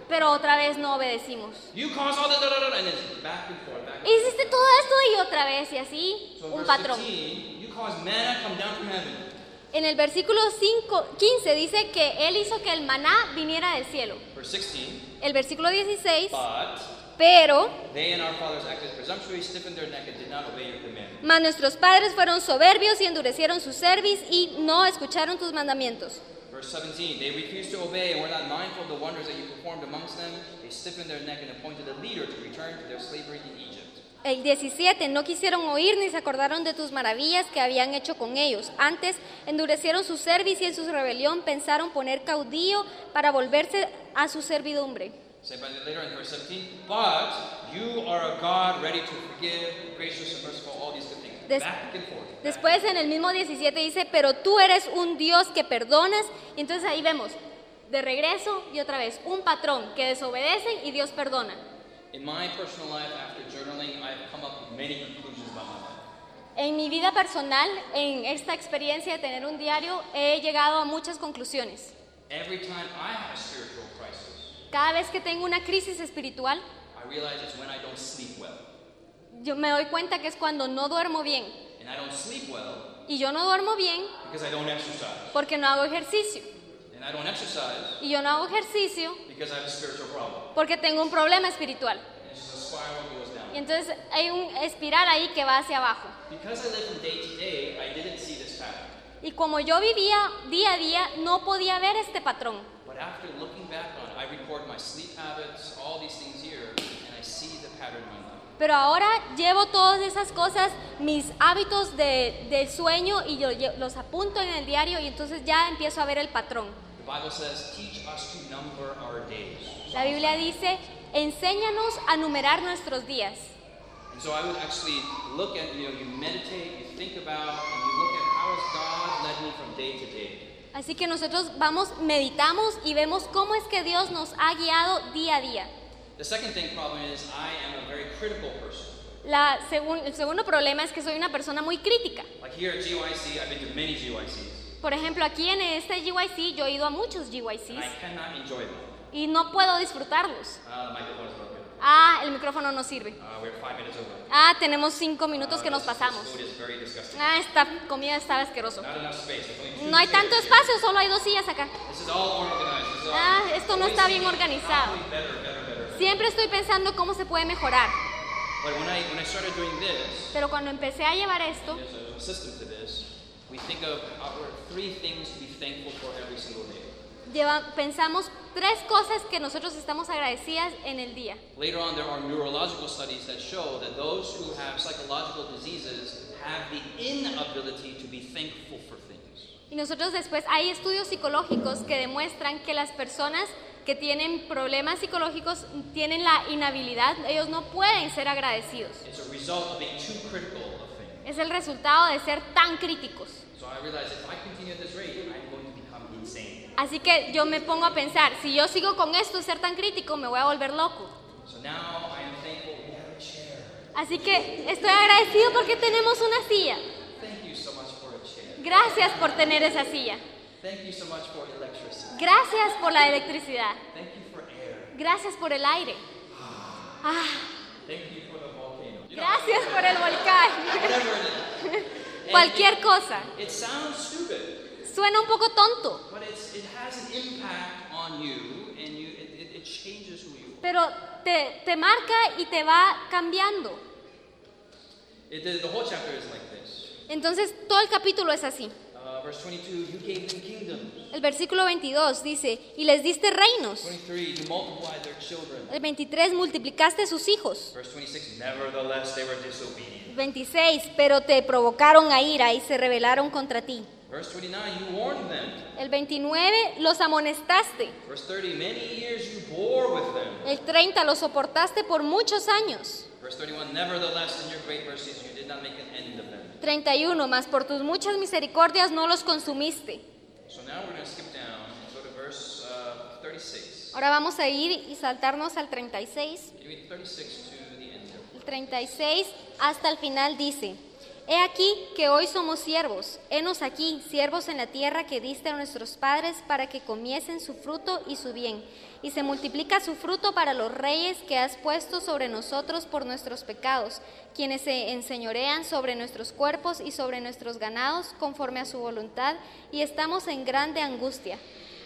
[SPEAKER 2] pero otra vez no obedecimos.
[SPEAKER 1] You caused all the da da da, da, and it's back and forth, back. and
[SPEAKER 2] Hiciste todo esto y otra vez y así.
[SPEAKER 1] So
[SPEAKER 2] un patrón.
[SPEAKER 1] 15, you caused manna come down from heaven.
[SPEAKER 2] En el versículo 5, 15 dice que Él hizo que el maná viniera del cielo.
[SPEAKER 1] Verse 16,
[SPEAKER 2] El versículo 16,
[SPEAKER 1] but
[SPEAKER 2] pero,
[SPEAKER 1] they and our fathers acted presumptuously, stiffened their neck, and did not obey your commandment.
[SPEAKER 2] mas nuestros padres fueron soberbios y endurecieron su cerviz y no escucharon tus mandamientos.
[SPEAKER 1] Verse 17, they refused to obey and were not mindful of the wonders that you performed amongst them. They stiffened their neck and appointed a leader to return to their slavery in Egypt.
[SPEAKER 2] El 17, no quisieron oír ni se acordaron de tus maravillas que habían hecho con ellos. Antes endurecieron su cerviz y en su rebelión pensaron poner caudillo para volverse a su servidumbre.
[SPEAKER 1] Say by later in verse 17, but you are a God ready to forgive, gracious and merciful, all these good things.
[SPEAKER 2] Des- Después en el mismo 17 dice, pero tú eres un Dios que perdonas. Y entonces ahí vemos, de regreso y otra vez, un patrón que desobedecen y Dios perdona. En mi vida personal, en esta experiencia de tener un diario, he llegado a muchas conclusiones.
[SPEAKER 1] Every time I have a spiritual crisis,
[SPEAKER 2] Cada vez que tengo una crisis espiritual,
[SPEAKER 1] I realize it's when I don't sleep well.
[SPEAKER 2] Yo me doy cuenta que es cuando no duermo bien.
[SPEAKER 1] And I don't sleep well
[SPEAKER 2] Y yo no duermo bien
[SPEAKER 1] because I don't exercise.
[SPEAKER 2] porque no hago ejercicio.
[SPEAKER 1] And I don't exercise
[SPEAKER 2] Y yo no hago ejercicio
[SPEAKER 1] because I have a spiritual problem.
[SPEAKER 2] porque tengo un problema espiritual. Y entonces hay un espiral ahí que va hacia abajo.
[SPEAKER 1] Because I live from day to day, I didn't see this pattern.
[SPEAKER 2] Y como yo vivía día a día, no podía ver este patrón.
[SPEAKER 1] But after looking back on it, I record my sleep habits, all these things here, and I see the pattern.
[SPEAKER 2] Pero ahora llevo todas esas cosas, mis hábitos de, del sueño, y yo lle- los apunto en el diario y entonces ya empiezo a ver el patrón.
[SPEAKER 1] The Bible says, teach us to number our days.
[SPEAKER 2] La Biblia dice, enséñanos a numerar nuestros días.
[SPEAKER 1] And so I would actually look at, you know, you meditate, you think about, and you look at how has God led me from day to day.
[SPEAKER 2] Así que nosotros vamos, meditamos y vemos cómo es que Dios nos ha guiado día a día.
[SPEAKER 1] The second thing problem is I am a very critical person.
[SPEAKER 2] La segun- el segundo problema es que soy una persona muy crítica.
[SPEAKER 1] Like here at GYC, I've been to many GYCs,
[SPEAKER 2] Por ejemplo, aquí en este GYC yo he ido a muchos
[SPEAKER 1] and I
[SPEAKER 2] GYCs
[SPEAKER 1] cannot enjoy them.
[SPEAKER 2] y no puedo disfrutarlos.
[SPEAKER 1] Ah, broken.
[SPEAKER 2] Ah, el micrófono no sirve.
[SPEAKER 1] Uh.
[SPEAKER 2] Ah, tenemos cinco minutos
[SPEAKER 1] Uh,
[SPEAKER 2] que nos pasamos. Ah, esta comida estaba asqueroso. No hay tanto espacio, solo hay dos sillas acá. Ah, esto no está bien organizado. Siempre estoy pensando cómo se puede mejorar.
[SPEAKER 1] But when I when I started doing this,
[SPEAKER 2] Pero cuando empecé a llevar esto,
[SPEAKER 1] there's a system to this. We think of our three things to be thankful for every single day.
[SPEAKER 2] lleva- pensamos tres cosas que nosotros estamos agradecidas en el día.
[SPEAKER 1] Later on, there are neurological studies that show that those who have psychological diseases have the inability to be thankful for things.
[SPEAKER 2] Y nosotros después hay estudios psicológicos que demuestran que las personas que tienen problemas psicológicos tienen la inhabilidad, ellos no pueden ser agradecidos. Es el resultado de ser tan críticos. Así que yo me pongo a pensar, si yo sigo con esto, ser tan crítico, me voy a volver loco. Así que estoy agradecido porque tenemos una silla. Gracias por tener esa silla.
[SPEAKER 1] Thank you so much for electricity.
[SPEAKER 2] Gracias por la electricidad.
[SPEAKER 1] Thank you for air.
[SPEAKER 2] Gracias por el aire. Ah,
[SPEAKER 1] Thank you for the volcano. You know,
[SPEAKER 2] gracias por el volcán. Cualquier cosa.
[SPEAKER 1] It sounds stupid,
[SPEAKER 2] Suena un poco tonto,
[SPEAKER 1] but it's, it has an impact on you, and you, it, it, it changes who you are.
[SPEAKER 2] pero te, te marca y te va cambiando.
[SPEAKER 1] It, the whole chapter is like this.
[SPEAKER 2] Entonces todo el capítulo es así.
[SPEAKER 1] Verse 22, you gave them kingdoms.
[SPEAKER 2] El versículo 22 dice, y les diste reinos.
[SPEAKER 1] 23, you multiplied their children.
[SPEAKER 2] El 23, multiplicaste sus hijos.
[SPEAKER 1] Verse 26, nevertheless they were disobedient.
[SPEAKER 2] 26, pero te provocaron a ira y se rebelaron contra ti.
[SPEAKER 1] Verse 29, you warned them.
[SPEAKER 2] El 29, los amonestaste.
[SPEAKER 1] Verse 30, many years you bore with them.
[SPEAKER 2] El 30, los soportaste por muchos años.
[SPEAKER 1] Verse 31, nevertheless in your great mercies you did not make an end of them.
[SPEAKER 2] 31, mas por tus muchas misericordias no los consumiste.
[SPEAKER 1] So now we're going to skip down and go to verse uh, 36.
[SPEAKER 2] Ahora vamos a ir y saltarnos al 36.
[SPEAKER 1] Give me 36 to the end.
[SPEAKER 2] El 36 hasta el final dice, He aquí que hoy somos siervos, henos aquí, siervos en la tierra que diste a nuestros padres para que comiesen su fruto y su bien. Y se multiplica su fruto para los reyes que has puesto sobre nosotros por nuestros pecados, quienes se enseñorean sobre nuestros cuerpos y sobre nuestros ganados conforme a su voluntad, y estamos en grande angustia.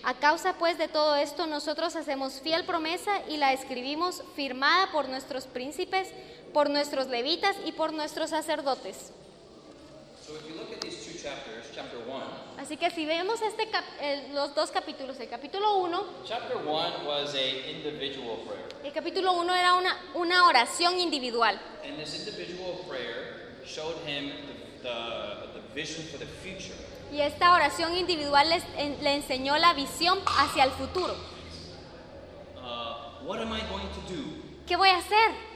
[SPEAKER 2] A causa pues de todo esto, nosotros hacemos fiel promesa y la escribimos firmada por nuestros príncipes, por nuestros levitas y por nuestros sacerdotes. Así que si vemos este cap- los dos capítulos, el capítulo 1,
[SPEAKER 1] chapter 1 was a individual prayer.
[SPEAKER 2] el capítulo 1 era una, una oración individual.
[SPEAKER 1] And this individual prayer showed him the, the, the vision for the future.
[SPEAKER 2] Y esta oración individual les- en- le enseñó la visión hacia el futuro.
[SPEAKER 1] Uh, what am I going to do?
[SPEAKER 2] ¿Qué voy a hacer?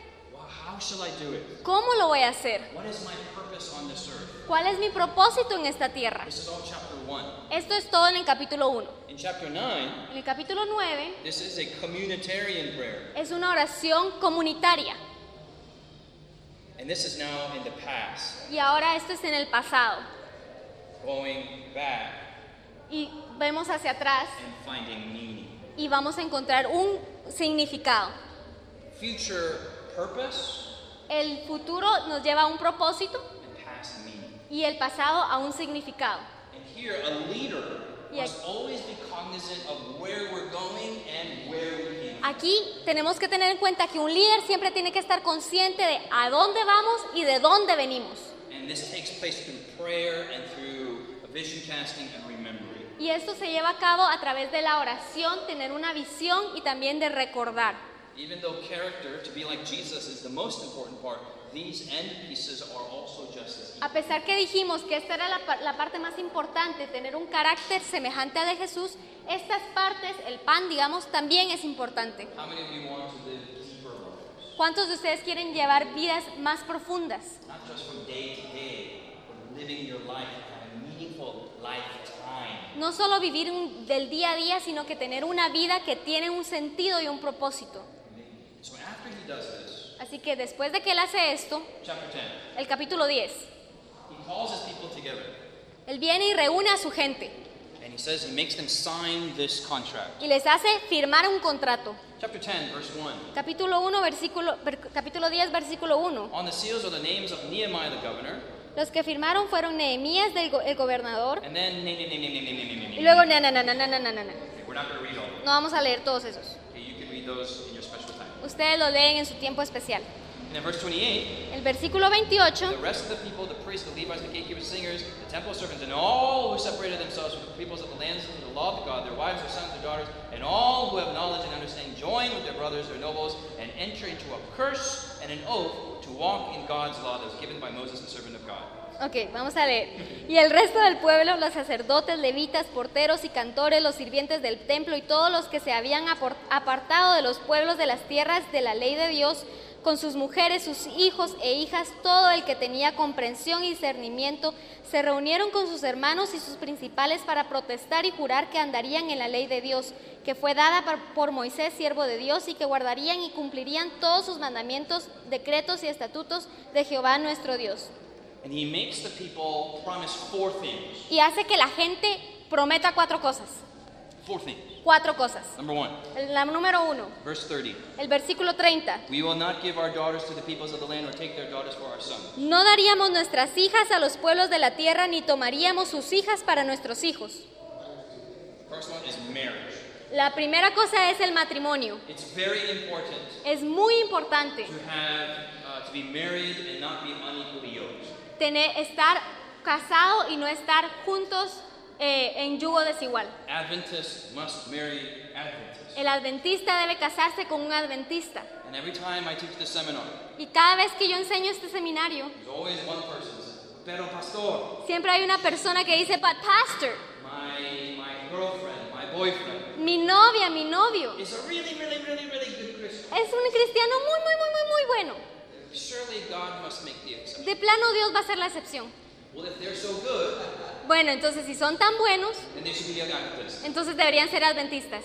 [SPEAKER 1] Well, how shall I do it?
[SPEAKER 2] ¿Cómo lo voy a hacer?
[SPEAKER 1] What is my purpose on this earth?
[SPEAKER 2] ¿Cuál es mi propósito en esta tierra?
[SPEAKER 1] This is all chapter 1.
[SPEAKER 2] Esto es todo en el capítulo 1.
[SPEAKER 1] In chapter 9,
[SPEAKER 2] En el capítulo 9
[SPEAKER 1] this is a communitarian prayer.
[SPEAKER 2] es una oración comunitaria.
[SPEAKER 1] And this is now in the past,
[SPEAKER 2] Y ahora esto es en el pasado.
[SPEAKER 1] going back
[SPEAKER 2] Y vemos hacia atrás
[SPEAKER 1] and finding meaning.
[SPEAKER 2] y vamos a encontrar un significado.
[SPEAKER 1] Future purpose
[SPEAKER 2] El futuro nos lleva a un propósito
[SPEAKER 1] and past meaning.
[SPEAKER 2] y el pasado a un significado.
[SPEAKER 1] And here, a leader
[SPEAKER 2] Yeah.
[SPEAKER 1] must always be cognizant of where we're going and where we came from.
[SPEAKER 2] Aquí tenemos que tener en cuenta que un líder siempre tiene que estar consciente de a dónde vamos y de dónde venimos.
[SPEAKER 1] And this takes place through prayer and through vision casting and remembering.
[SPEAKER 2] Y esto se lleva a cabo a través de la oración, tener una visión y también de recordar.
[SPEAKER 1] Even though character, to be like Jesus, is the most important part, these end pieces are also just as
[SPEAKER 2] A pesar que dijimos que esta era la, pa- la parte más importante, tener un carácter semejante de Jesús, estas partes, el pan, digamos, también es importante.
[SPEAKER 1] How many of you want to live deeper lives?
[SPEAKER 2] ¿Cuántos de ustedes quieren llevar vidas más profundas?
[SPEAKER 1] Not just from day to day, but living your life at a meaningful lifetime.
[SPEAKER 2] No solo vivir un- del día a día, sino que tener una vida que tiene un sentido y un propósito.
[SPEAKER 1] So after he does this,
[SPEAKER 2] Así que después de que él hace esto,
[SPEAKER 1] chapter 10,
[SPEAKER 2] el capítulo 10,
[SPEAKER 1] he calls his people together
[SPEAKER 2] él viene y reúne a su gente
[SPEAKER 1] and he says he makes them sign this contract.
[SPEAKER 2] y les hace firmar un contrato.
[SPEAKER 1] Chapter 10, verse 1.
[SPEAKER 2] Capítulo 1, versículo, ver- capítulo 10, versículo 1.
[SPEAKER 1] On the seals are the names of Nehemiah the governor,
[SPEAKER 2] Los que firmaron fueron Nehemías, del go- el gobernador,
[SPEAKER 1] and then name, name, name, name, name, name, name, name,
[SPEAKER 2] y luego
[SPEAKER 1] name.
[SPEAKER 2] na, na, na, na, na, na, na, na.
[SPEAKER 1] Okay, we're not going to read all. of them.
[SPEAKER 2] No vamos a leer todos esos.
[SPEAKER 1] Okay, you can read those in your special time.
[SPEAKER 2] Ustedes lo leen en su tiempo especial.
[SPEAKER 1] And then verse 28.
[SPEAKER 2] El versículo 28
[SPEAKER 1] The rest of the people, the priests, the Levites, the gatekeepers, singers, the temple servants, and all who separated themselves from the peoples of the lands from the law of God, their wives, their sons, their daughters, and all who have knowledge and understanding, join with their brothers, their nobles, and enter into a curse and an oath to walk in God's law that was given by Moses, the servant of God.
[SPEAKER 2] Ok, vamos a leer. Y el resto del pueblo, los sacerdotes, levitas, porteros y cantores, los sirvientes del templo y todos los que se habían apartado de los pueblos de las tierras de la ley de Dios, con sus mujeres, sus hijos e hijas, todo el que tenía comprensión y discernimiento, se reunieron con sus hermanos y sus principales para protestar y jurar que andarían en la ley de Dios, que fue dada por Moisés, siervo de Dios, y que guardarían y cumplirían todos sus mandamientos, decretos y estatutos de Jehová nuestro Dios.
[SPEAKER 1] And he makes the people promise four things.
[SPEAKER 2] y hace que la gente prometa cuatro cosas.
[SPEAKER 1] Four things.
[SPEAKER 2] Cuatro cosas.
[SPEAKER 1] Number one,
[SPEAKER 2] La número uno,
[SPEAKER 1] verse 30.
[SPEAKER 2] el versículo 30.
[SPEAKER 1] We will not give our daughters to the peoples of the land or take their daughters for our sons.
[SPEAKER 2] No daríamos nuestras hijas a los pueblos de la tierra ni tomaríamos sus hijas para nuestros hijos.
[SPEAKER 1] First one is marriage.
[SPEAKER 2] La primera cosa es el matrimonio.
[SPEAKER 1] It's very important
[SPEAKER 2] Es muy importante
[SPEAKER 1] to have uh, to be married and not be unequally yoked.
[SPEAKER 2] Tener, estar casado y no estar juntos eh, en yugo desigual.
[SPEAKER 1] Adventists must marry Adventists.
[SPEAKER 2] El adventista debe casarse con un adventista.
[SPEAKER 1] And every time I teach this seminar,
[SPEAKER 2] Y cada vez que yo enseño este seminario,
[SPEAKER 1] there's always one person says, Pero pastor,
[SPEAKER 2] siempre hay una persona que dice, but pastor,
[SPEAKER 1] my, my girlfriend, my boyfriend
[SPEAKER 2] mi novia, mi novio,
[SPEAKER 1] is a really, really, really, really good Christian.
[SPEAKER 2] es un cristiano muy, muy, muy, muy, muy bueno. De plano Dios va a ser la excepción. Bueno, entonces si son tan buenos, entonces deberían ser adventistas.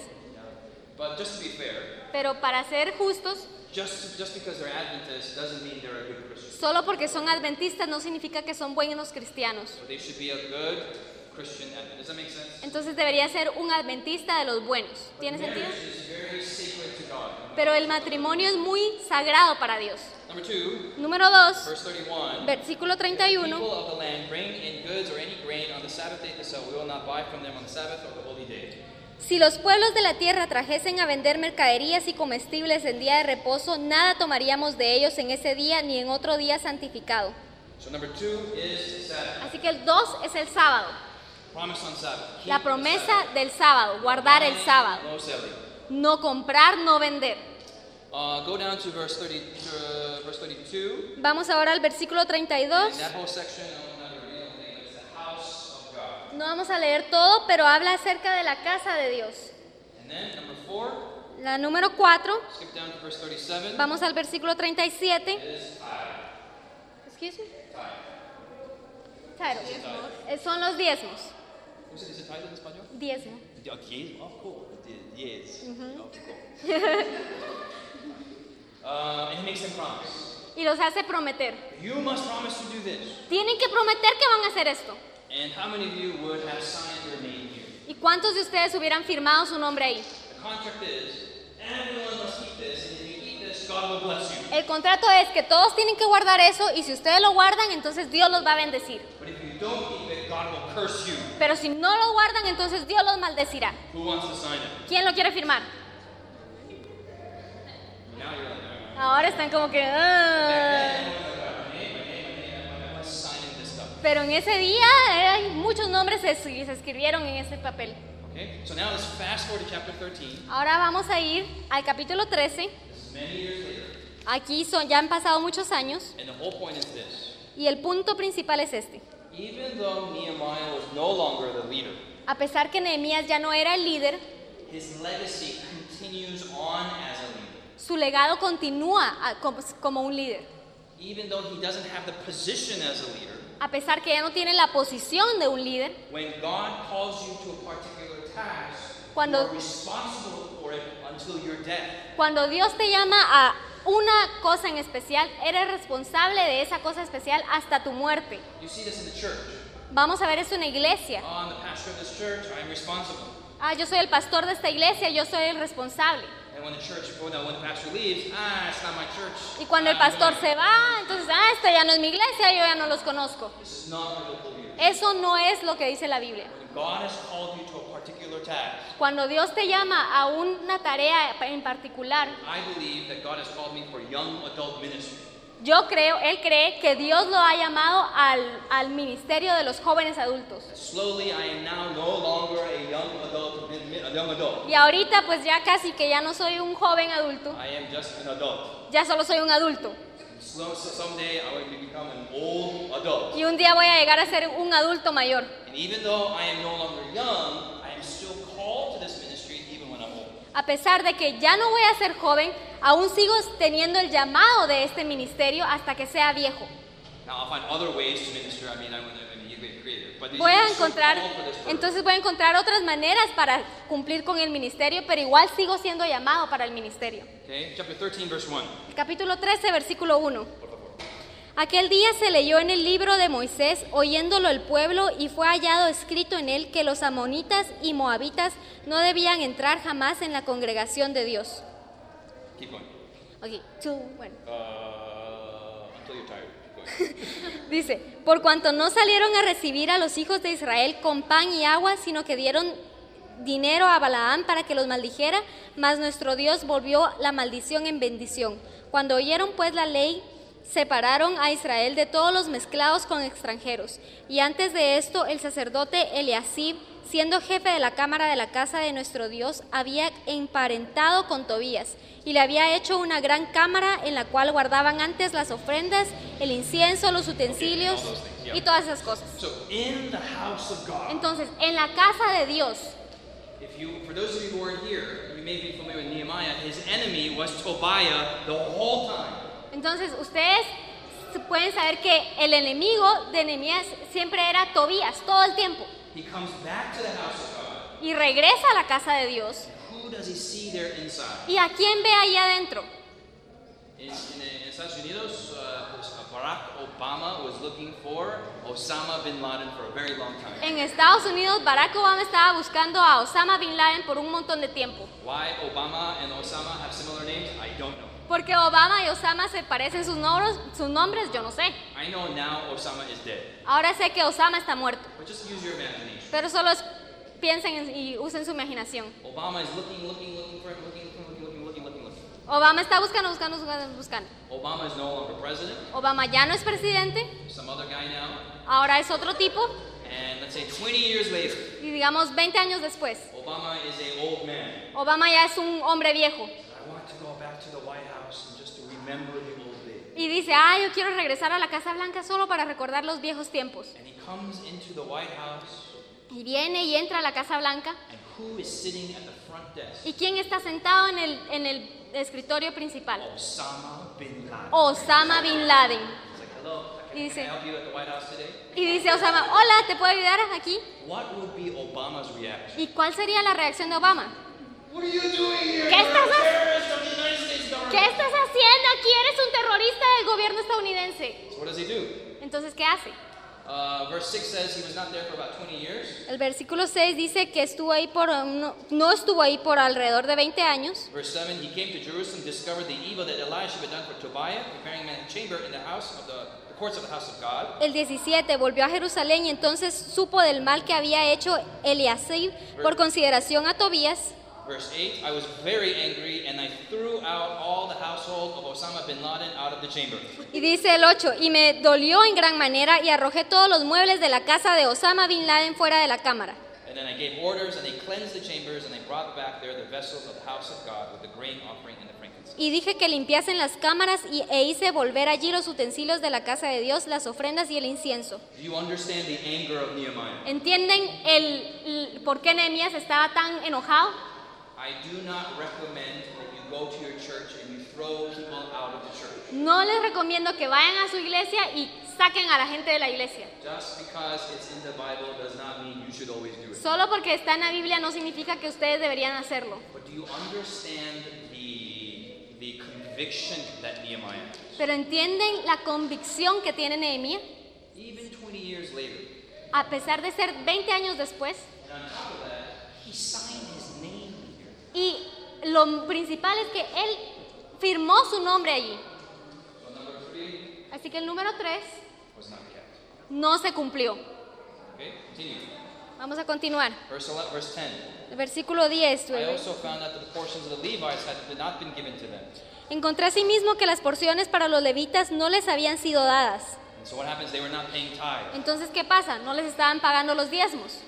[SPEAKER 2] Pero para ser justos, solo porque son adventistas no significa que son buenos cristianos. Entonces debería ser un adventista de los buenos. ¿Tiene sentido? Pero el matrimonio es muy sagrado para Dios. Número 2, versículo 31. Si los pueblos de la tierra trajesen a vender mercaderías y comestibles en día de reposo, nada tomaríamos de ellos en ese día ni en otro día santificado.
[SPEAKER 1] So
[SPEAKER 2] Así que el 2 es el sábado. La promesa del sábado, guardar el sábado.
[SPEAKER 1] No
[SPEAKER 2] comprar, no vender.
[SPEAKER 1] Uh, go down to verse 30, uh, verse 32.
[SPEAKER 2] Vamos ahora al versículo
[SPEAKER 1] In
[SPEAKER 2] 32.
[SPEAKER 1] that whole section, I'm not gonna read the whole thing, it's the house of God.
[SPEAKER 2] No vamos a leer todo, pero habla acerca de la casa de Dios.
[SPEAKER 1] And then number four,
[SPEAKER 2] La número 4,
[SPEAKER 1] skip down to verse 37.
[SPEAKER 2] vamos al versículo 37.
[SPEAKER 1] Is tithe.
[SPEAKER 2] Excuse me.
[SPEAKER 1] Tithe.
[SPEAKER 2] Tithe. Eh, Son los diezmos.
[SPEAKER 1] Tithe español?
[SPEAKER 2] Diezmo.
[SPEAKER 1] Diez. Oh, cool. Die- Diez. Okay, cool. Uh, and he makes them promise.
[SPEAKER 2] Y los hace prometer.
[SPEAKER 1] You must promise to do this.
[SPEAKER 2] Tienen que prometer que van a hacer esto.
[SPEAKER 1] And how many of you would have signed your name here?
[SPEAKER 2] ¿Y cuántos de ustedes hubieran firmado su nombre ahí?
[SPEAKER 1] The contract is, everyone must keep this, and if you keep this, God will bless you.
[SPEAKER 2] El contrato es que todos tienen que guardar eso y si ustedes lo guardan, entonces Dios los va a bendecir.
[SPEAKER 1] But if you don't keep it, God will curse you.
[SPEAKER 2] Pero si no lo guardan, entonces Dios los maldecirá.
[SPEAKER 1] Who wants to sign it?
[SPEAKER 2] ¿Quién lo quiere firmar?
[SPEAKER 1] Now you're like,
[SPEAKER 2] Ahora están como que... "Ah". Pero en ese día eh, hay muchos nombres se, se escribieron en ese papel.
[SPEAKER 1] Okay? So now let's fast forward to chapter 13.
[SPEAKER 2] Ahora vamos a ir al capítulo 13.
[SPEAKER 1] This is many years later.
[SPEAKER 2] Aquí son, ya han pasado muchos años
[SPEAKER 1] And the whole point is this.
[SPEAKER 2] y el punto principal es este.
[SPEAKER 1] Even though Nehemiah was no longer the leader,
[SPEAKER 2] A pesar que Nehemías ya no era el líder,
[SPEAKER 1] his legacy continues on as.
[SPEAKER 2] Su legado continúa como, un líder.
[SPEAKER 1] Even though he doesn't have the position as a leader,
[SPEAKER 2] A pesar que ya no tiene la posición de un líder,
[SPEAKER 1] when God calls you to a particular task,
[SPEAKER 2] Cuando-
[SPEAKER 1] you are responsible for it until your death.
[SPEAKER 2] cuando Dios te llama a una cosa en especial, eres responsable de esa cosa especial hasta tu muerte.
[SPEAKER 1] You see this in the church.
[SPEAKER 2] Vamos a ver esto en la iglesia.
[SPEAKER 1] On the pastor of this church, I am responsible.
[SPEAKER 2] Ah, yo soy el pastor de esta iglesia, yo soy el responsable. Y cuando el
[SPEAKER 1] Ah,
[SPEAKER 2] pastor se va, entonces, ah, esta ya no es mi iglesia, yo ya no los conozco. Eso no es lo que dice la Biblia. Cuando Dios te llama a una tarea en particular, Yo creo, Él cree que Dios lo ha llamado al, al ministerio de los jóvenes adultos.
[SPEAKER 1] Slowly, I am now no longer a young adult, a young adult.
[SPEAKER 2] Y ahorita pues ya casi que ya no soy un joven adulto,
[SPEAKER 1] I am just an adult.
[SPEAKER 2] ya solo soy un adulto.
[SPEAKER 1] Slow, so someday I will become an old adult.
[SPEAKER 2] Y un día voy a llegar a ser un adulto mayor.
[SPEAKER 1] And
[SPEAKER 2] A pesar de que ya no voy a ser joven, aún sigo teniendo el llamado de este ministerio hasta que sea viejo. Voy a encontrar, entonces voy a encontrar otras maneras para cumplir con el ministerio, pero igual sigo siendo llamado para el ministerio.
[SPEAKER 1] Okay, chapter 13, verse 1.
[SPEAKER 2] El capítulo 13, versículo 1. Aquel día se leyó en el libro de Moisés, oyéndolo el pueblo, y fue hallado escrito en él que los amonitas y moabitas no debían entrar jamás en la congregación de Dios.
[SPEAKER 1] Keep going.
[SPEAKER 2] Ok, two, bueno.
[SPEAKER 1] Uh, until you're tired. Keep going.
[SPEAKER 2] Dice, por cuanto no salieron a recibir a los hijos de Israel con pan y agua, sino que dieron dinero a Balaam para que los maldijera, mas nuestro Dios volvió la maldición en bendición. Cuando oyeron pues la ley, separaron a Israel de todos los mezclados con extranjeros. Y antes de esto, el sacerdote Eliasib, siendo jefe de la cámara de la casa de nuestro Dios, había emparentado con Tobías y le había hecho una gran cámara en la cual guardaban antes las ofrendas, el incienso, los utensilios y todas esas cosas.
[SPEAKER 1] So in the house of God,
[SPEAKER 2] Entonces, en la casa de Dios,
[SPEAKER 1] you, for those of you who are here, you may be familiar with Nehemiah. His enemy was Tobiah the whole time.
[SPEAKER 2] Entonces ustedes pueden saber que el enemigo de Nehemías siempre era Tobías, todo el tiempo.
[SPEAKER 1] He comes back to the house of God.
[SPEAKER 2] Y regresa a la casa de Dios.
[SPEAKER 1] Who does he see there inside?
[SPEAKER 2] ¿Y a quién ve ahí adentro?
[SPEAKER 1] In, in Estados Unidos, uh, pues, uh, Barack Obama was looking for Osama bin Laden for a very long time.
[SPEAKER 2] En Estados Unidos, Barack Obama estaba buscando a Osama Bin Laden por un montón de tiempo.
[SPEAKER 1] Why Obama and Osama have similar names, I don't know.
[SPEAKER 2] Porque Obama y Osama se parecen sus nombres, sus nombres, yo no sé.
[SPEAKER 1] I know now Osama is dead.
[SPEAKER 2] Ahora sé que Osama está muerto,
[SPEAKER 1] But just use your imagination.
[SPEAKER 2] pero solo es- piensen en- y usen su imaginación.
[SPEAKER 1] Obama is looking, looking, looking for him, looking, looking, looking, looking, looking, looking.
[SPEAKER 2] Obama está buscando, buscando, buscando, buscando.
[SPEAKER 1] Obama is no longer president.
[SPEAKER 2] Obama ya no es presidente,
[SPEAKER 1] Some other guy now.
[SPEAKER 2] ahora es otro tipo.
[SPEAKER 1] And let's say 20 years later,
[SPEAKER 2] Y digamos 20 años después,
[SPEAKER 1] Obama is a old man.
[SPEAKER 2] Obama ya es un hombre viejo.
[SPEAKER 1] I want to go back to the White House
[SPEAKER 2] Y dice, ah, yo quiero regresar a la Casa Blanca solo para recordar los viejos tiempos.
[SPEAKER 1] And he comes into the White House,
[SPEAKER 2] Y viene y entra a la Casa Blanca.
[SPEAKER 1] and who is sitting at the front desk?
[SPEAKER 2] ¿Y quién está sentado en el, en el escritorio principal?
[SPEAKER 1] Osama bin Laden.
[SPEAKER 2] Osama Bin Laden. Y dice-? Y dice Osama, hola, ¿te puedo ayudar aquí? ¿Y cuál sería la reacción de Obama? ¿Qué estás ha-. ¿Qué estás haciendo aquí? Eres un terrorista del gobierno estadounidense.
[SPEAKER 1] So what does he do?
[SPEAKER 2] Entonces, ¿qué hace?
[SPEAKER 1] Uh, verse 6 says he was not there for about 20 years.
[SPEAKER 2] El versículo 6 dice que estuvo ahí por no, no estuvo ahí por alrededor de 20 años.
[SPEAKER 1] Verse 7, he came to Jerusalem, discovered the evil that Elisha had done for Tobiah, preparing him a chamber in the house of the, the courts of the house of God.
[SPEAKER 2] El 17 volvió a Jerusalén y entonces supo del mal que había hecho Eliasib por consideración a Tobías.
[SPEAKER 1] Verse 8, I was very angry and I threw out all the household of Osama bin Laden out of the chamber.
[SPEAKER 2] Y dice el 8, y me dolió en gran manera y arrojé todos los muebles de la casa de Osama Bin Laden fuera de la cámara.
[SPEAKER 1] And then I gave orders and they cleansed the chambers and they brought back there the vessels of the house of God with the grain offering and the frankincense.
[SPEAKER 2] Y dije que limpiasen las cámaras y, e hice volver allí los utensilios de la casa de Dios, las ofrendas y el incienso.
[SPEAKER 1] Do you understand the anger of Nehemiah?
[SPEAKER 2] ¿Entienden el, el- por qué Nehemías estaba tan enojado?
[SPEAKER 1] I do not recommend that you go to your church and you throw people out of the church.
[SPEAKER 2] No les recomiendo que vayan a su iglesia y saquen a la gente de la iglesia.
[SPEAKER 1] Just because it's in the Bible does not mean you should always do it.
[SPEAKER 2] Solo porque está en la Biblia no significa que ustedes deberían hacerlo.
[SPEAKER 1] But do you understand the, the conviction that Nehemiah has?
[SPEAKER 2] Pero ¿entienden la convicción que tiene Nehemías?
[SPEAKER 1] Even 20 years later,
[SPEAKER 2] a pesar de ser 20 años después. Y lo principal es que él firmó su nombre allí. Así que el número 3
[SPEAKER 1] was not kept.
[SPEAKER 2] no se cumplió. Vamos a continuar.
[SPEAKER 1] Verse 11, verse 10.
[SPEAKER 2] El versículo 10.
[SPEAKER 1] I also found out that the portions of the Levites had not been given to them.
[SPEAKER 2] Encontré asimismo que las porciones para los levitas no les habían sido dadas.
[SPEAKER 1] And so what happens? They were not paying tithe.
[SPEAKER 2] Entonces, ¿qué pasa? No les estaban pagando los diezmos.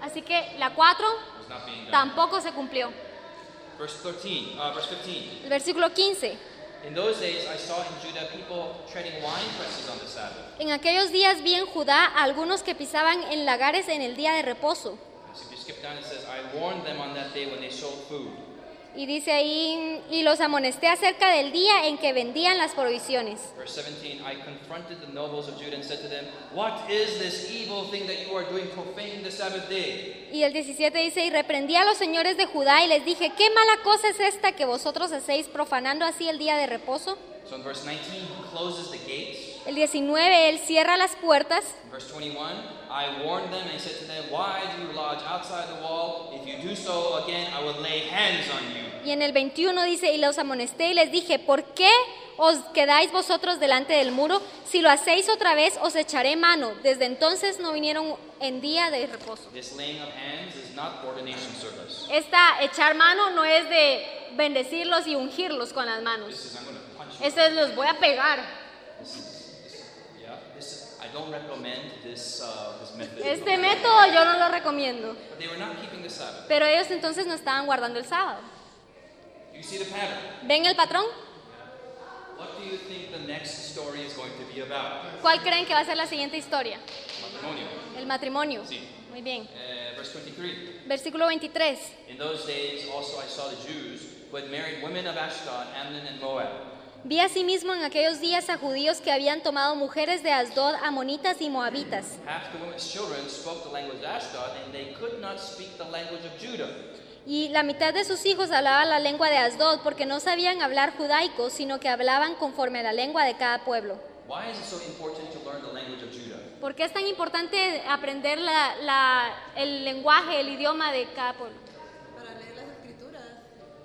[SPEAKER 2] Así que la 4
[SPEAKER 1] was not being done.
[SPEAKER 2] tampoco se cumplió.
[SPEAKER 1] Verse 13, uh, verse 15.
[SPEAKER 2] El versículo 15.
[SPEAKER 1] In those days I saw in Judah people treading wine presses on the Sabbath.
[SPEAKER 2] En aquellos días vi en Judá a algunos que pisaban en lagares en el día de reposo.
[SPEAKER 1] So if you skip down, it says, I warned them on that day when they sold food.
[SPEAKER 2] Y dice ahí, y los amonesté acerca del día en que vendían las provisiones.
[SPEAKER 1] Verse 17, I confronted the nobles of Judah and said to them, What is this evil thing that you are doing, profaning the Sabbath day?
[SPEAKER 2] Y el 17 dice, y reprendí a los señores de Judá y les dije, ¿qué mala cosa es esta que vosotros hacéis profanando así el día de reposo?
[SPEAKER 1] So in verse 19, he closes the gates.
[SPEAKER 2] El 19, él cierra las puertas.
[SPEAKER 1] Verse 21, I warned them and said to them, Why do you lodge outside the wall? If you do so again, I will lay hands on you.
[SPEAKER 2] Y en el 21 dice, y los amonesté y les dije, ¿por qué os quedáis vosotros delante del muro? Si lo hacéis otra vez, os echaré mano. Desde entonces no vinieron en día de reposo.
[SPEAKER 1] This laying of hands is not ordination service.
[SPEAKER 2] Esta echar mano no es de bendecirlos y ungirlos con las
[SPEAKER 1] This
[SPEAKER 2] manos.
[SPEAKER 1] is, I'm going to punch you.
[SPEAKER 2] Esto es, los voy a pegar.
[SPEAKER 1] This is, this, yeah, this is, I don't recommend this, uh, this method.
[SPEAKER 2] Este método yo no lo recomiendo.
[SPEAKER 1] But they were not keeping the Sabbath.
[SPEAKER 2] Pero ellos entonces no estaban guardando el sábado.
[SPEAKER 1] You see the pattern.
[SPEAKER 2] ¿Ven el patrón?
[SPEAKER 1] What do you think the next story is going to be about?
[SPEAKER 2] ¿Cuál creen que va a ser la siguiente historia?
[SPEAKER 1] Matrimonio.
[SPEAKER 2] El matrimonio.
[SPEAKER 1] Sí.
[SPEAKER 2] Muy bien.
[SPEAKER 1] Uh, verse 23.
[SPEAKER 2] Versículo 23.
[SPEAKER 1] In those days also I saw the Jews who had married women of Ashdod, Ammon, and Moab.
[SPEAKER 2] Vi asimismo en aquellos días a judíos que habían tomado mujeres de Asdod, amonitas y moabitas. Y la mitad de sus hijos hablaban la lengua de Asdod porque no sabían hablar judaico, sino que hablaban conforme a la lengua de cada pueblo. ¿Por qué es tan importante aprender la- la- el lenguaje, el idioma de cada pueblo?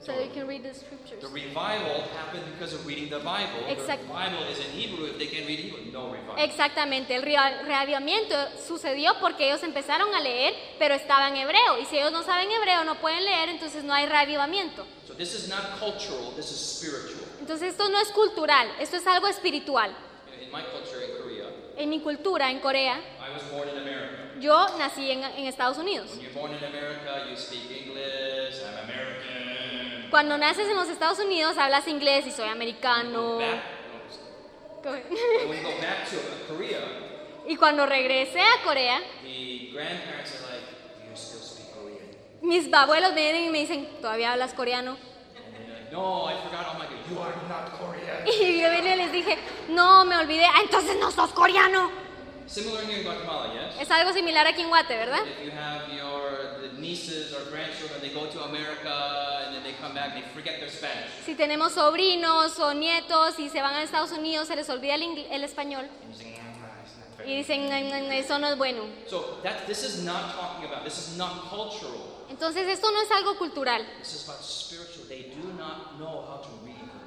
[SPEAKER 2] So you can read the scriptures.
[SPEAKER 1] The revival happened because of reading the Bible.
[SPEAKER 2] Exact-
[SPEAKER 1] The Bible is in Hebrew. If they can read Hebrew, no revival.
[SPEAKER 2] Exactamente, el rea- reavivamiento sucedió porque ellos empezaron a leer, pero estaba en hebreo. Y si ellos no saben hebreo, no pueden leer, entonces no hay reavivamiento.
[SPEAKER 1] So this is not cultural. This is spiritual.
[SPEAKER 2] Entonces esto no es cultural, esto es algo espiritual.
[SPEAKER 1] In- In my culture in Korea,
[SPEAKER 2] En mi cultura, en Corea,
[SPEAKER 1] I was born in America.
[SPEAKER 2] yo nací en, en Estados Unidos.
[SPEAKER 1] When you're born in America, you speak English. I'm American.
[SPEAKER 2] Cuando naces en los Estados Unidos, hablas inglés y soy americano.
[SPEAKER 1] Korea,
[SPEAKER 2] Y cuando regresé a Corea, mis abuelos vienen y me dicen, ¿todavía hablas coreano?
[SPEAKER 1] "No, I forgot. Oh my God, you are not Korean."
[SPEAKER 2] Y yo vine y les dije, no, me olvidé. Ah, entonces no sos coreano.
[SPEAKER 1] Similar here in Guatemala, yes.
[SPEAKER 2] Es algo similar aquí en Guate, ¿verdad?
[SPEAKER 1] If you have your the nieces or grandchildren, they go to America come back, they forget their Spanish.
[SPEAKER 2] Si tenemos sobrinos o nietos y se van a Estados Unidos, se les olvida el, ingl- el español
[SPEAKER 1] And you say, "Ah, it's not
[SPEAKER 2] y
[SPEAKER 1] fair."
[SPEAKER 2] dicen, "Mm, mm, eso no es bueno.
[SPEAKER 1] So that this is not talking about. This is not cultural.
[SPEAKER 2] Entonces esto no es algo cultural,
[SPEAKER 1] This is about spiritual. They do not know how.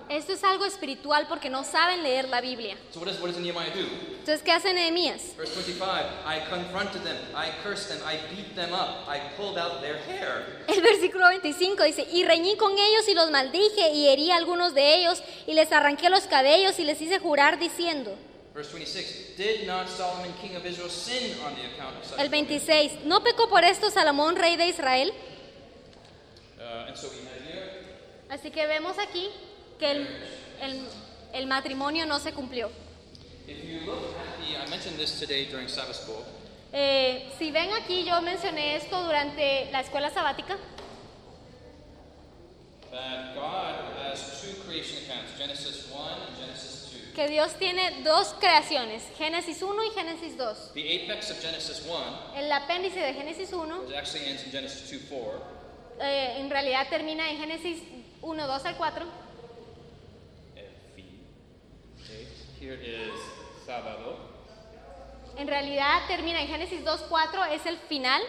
[SPEAKER 2] Esto es algo espiritual porque no saben leer la Biblia.
[SPEAKER 1] So what does what does Nehemiah do?
[SPEAKER 2] Entonces, ¿qué hace Nehemías?
[SPEAKER 1] Verse 25. I confronted them. I cursed them. I beat them up. I pulled out their hair.
[SPEAKER 2] El versículo 25 dice, y reñí con ellos y los maldije y herí a algunos de ellos y les arranqué los cabellos y les hice jurar diciendo.
[SPEAKER 1] Verse 26. Did not Solomon, king of Israel, sin on the account of such?
[SPEAKER 2] El 26, ¿no pecó por esto Salomón, rey de Israel?
[SPEAKER 1] Uh, and so we have here.
[SPEAKER 2] Así que vemos aquí que el, el- el matrimonio no se cumplió.
[SPEAKER 1] If you look at the, I mentioned this today during Sabbath school.
[SPEAKER 2] Eh, si ven aquí, yo mencioné esto durante la escuela sabática,
[SPEAKER 1] that God has two creation accounts, Genesis 1 and Genesis 2.
[SPEAKER 2] que Dios tiene dos creaciones, Génesis 1 y Génesis 2.
[SPEAKER 1] The apex of Genesis 1
[SPEAKER 2] El apéndice de Génesis 1
[SPEAKER 1] it actually ends in Genesis 2 4.
[SPEAKER 2] eh, en realidad termina en Génesis 1, 2 al 4.
[SPEAKER 1] Okay. Here is sábado.
[SPEAKER 2] En realidad termina en Génesis 2.4, es el final.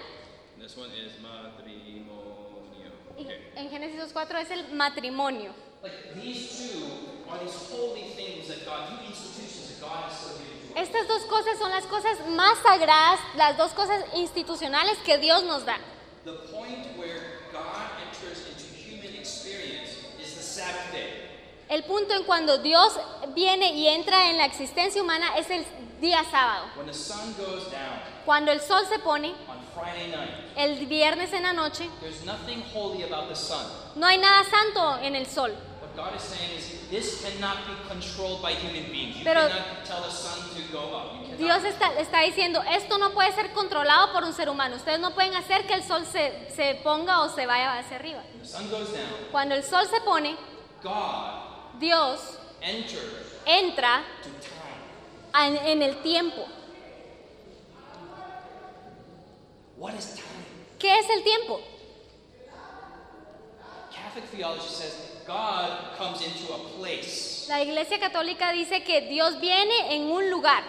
[SPEAKER 1] This one is matrimonio. Okay.
[SPEAKER 2] En Génesis 2.4 es el matrimonio.
[SPEAKER 1] Like these two are these holy things that God, new institutions that God has still given to us.
[SPEAKER 2] Estas dos cosas son las cosas más sagradas, las dos cosas institucionales que Dios nos da.
[SPEAKER 1] The point where God enters into human experience is the Sabbath day.
[SPEAKER 2] El punto en cuando Dios viene y entra en la existencia humana es el día sábado.
[SPEAKER 1] When the sun goes down
[SPEAKER 2] Cuando el sol se pone,
[SPEAKER 1] on Friday night,
[SPEAKER 2] el viernes en la noche,
[SPEAKER 1] there's nothing holy about the sun.
[SPEAKER 2] no hay nada santo en el sol.
[SPEAKER 1] What God is saying is this cannot be controlled by human beings. You
[SPEAKER 2] Pero-
[SPEAKER 1] cannot tell the sun to go up. You cannot.
[SPEAKER 2] Dios está, está diciendo, esto no puede ser controlado por un ser humano. Ustedes no pueden hacer que el sol se, se ponga o se vaya hacia arriba.
[SPEAKER 1] the sun goes down.
[SPEAKER 2] Cuando el sol se pone,
[SPEAKER 1] God
[SPEAKER 2] Dios entra
[SPEAKER 1] to time.
[SPEAKER 2] en, el tiempo.
[SPEAKER 1] What is time?
[SPEAKER 2] ¿Qué es el tiempo?
[SPEAKER 1] Catholic theology says God comes into a place.
[SPEAKER 2] La Iglesia Católica dice que Dios viene en un lugar.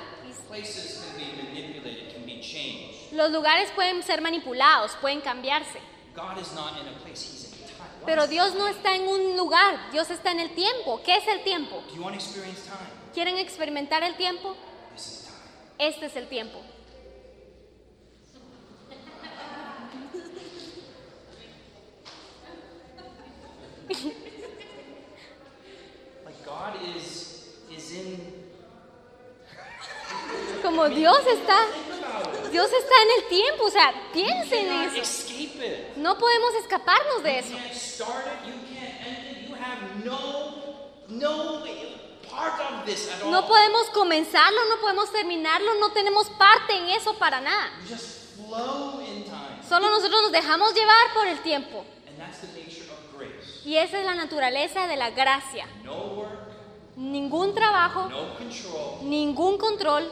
[SPEAKER 1] Places can be manipulated, can be changed.
[SPEAKER 2] Los lugares pueden ser manipulados, pueden cambiarse.
[SPEAKER 1] God is not in a place, He's
[SPEAKER 2] Pero Dios no está en un lugar, Dios está en el tiempo. ¿Qué es el tiempo? ¿Quieren experimentar el tiempo? Este es el tiempo. Como Dios está, Dios está en el tiempo, o sea, piensen en eso. No podemos escaparnos de eso.
[SPEAKER 1] no
[SPEAKER 2] podemos comenzarlo, no podemos terminarlo, no tenemos parte en eso para nada. Solo nosotros nos dejamos llevar por el tiempo. Y esa es la naturaleza de la gracia.
[SPEAKER 1] No work,
[SPEAKER 2] Ningún trabajo,
[SPEAKER 1] no control.
[SPEAKER 2] ningún control,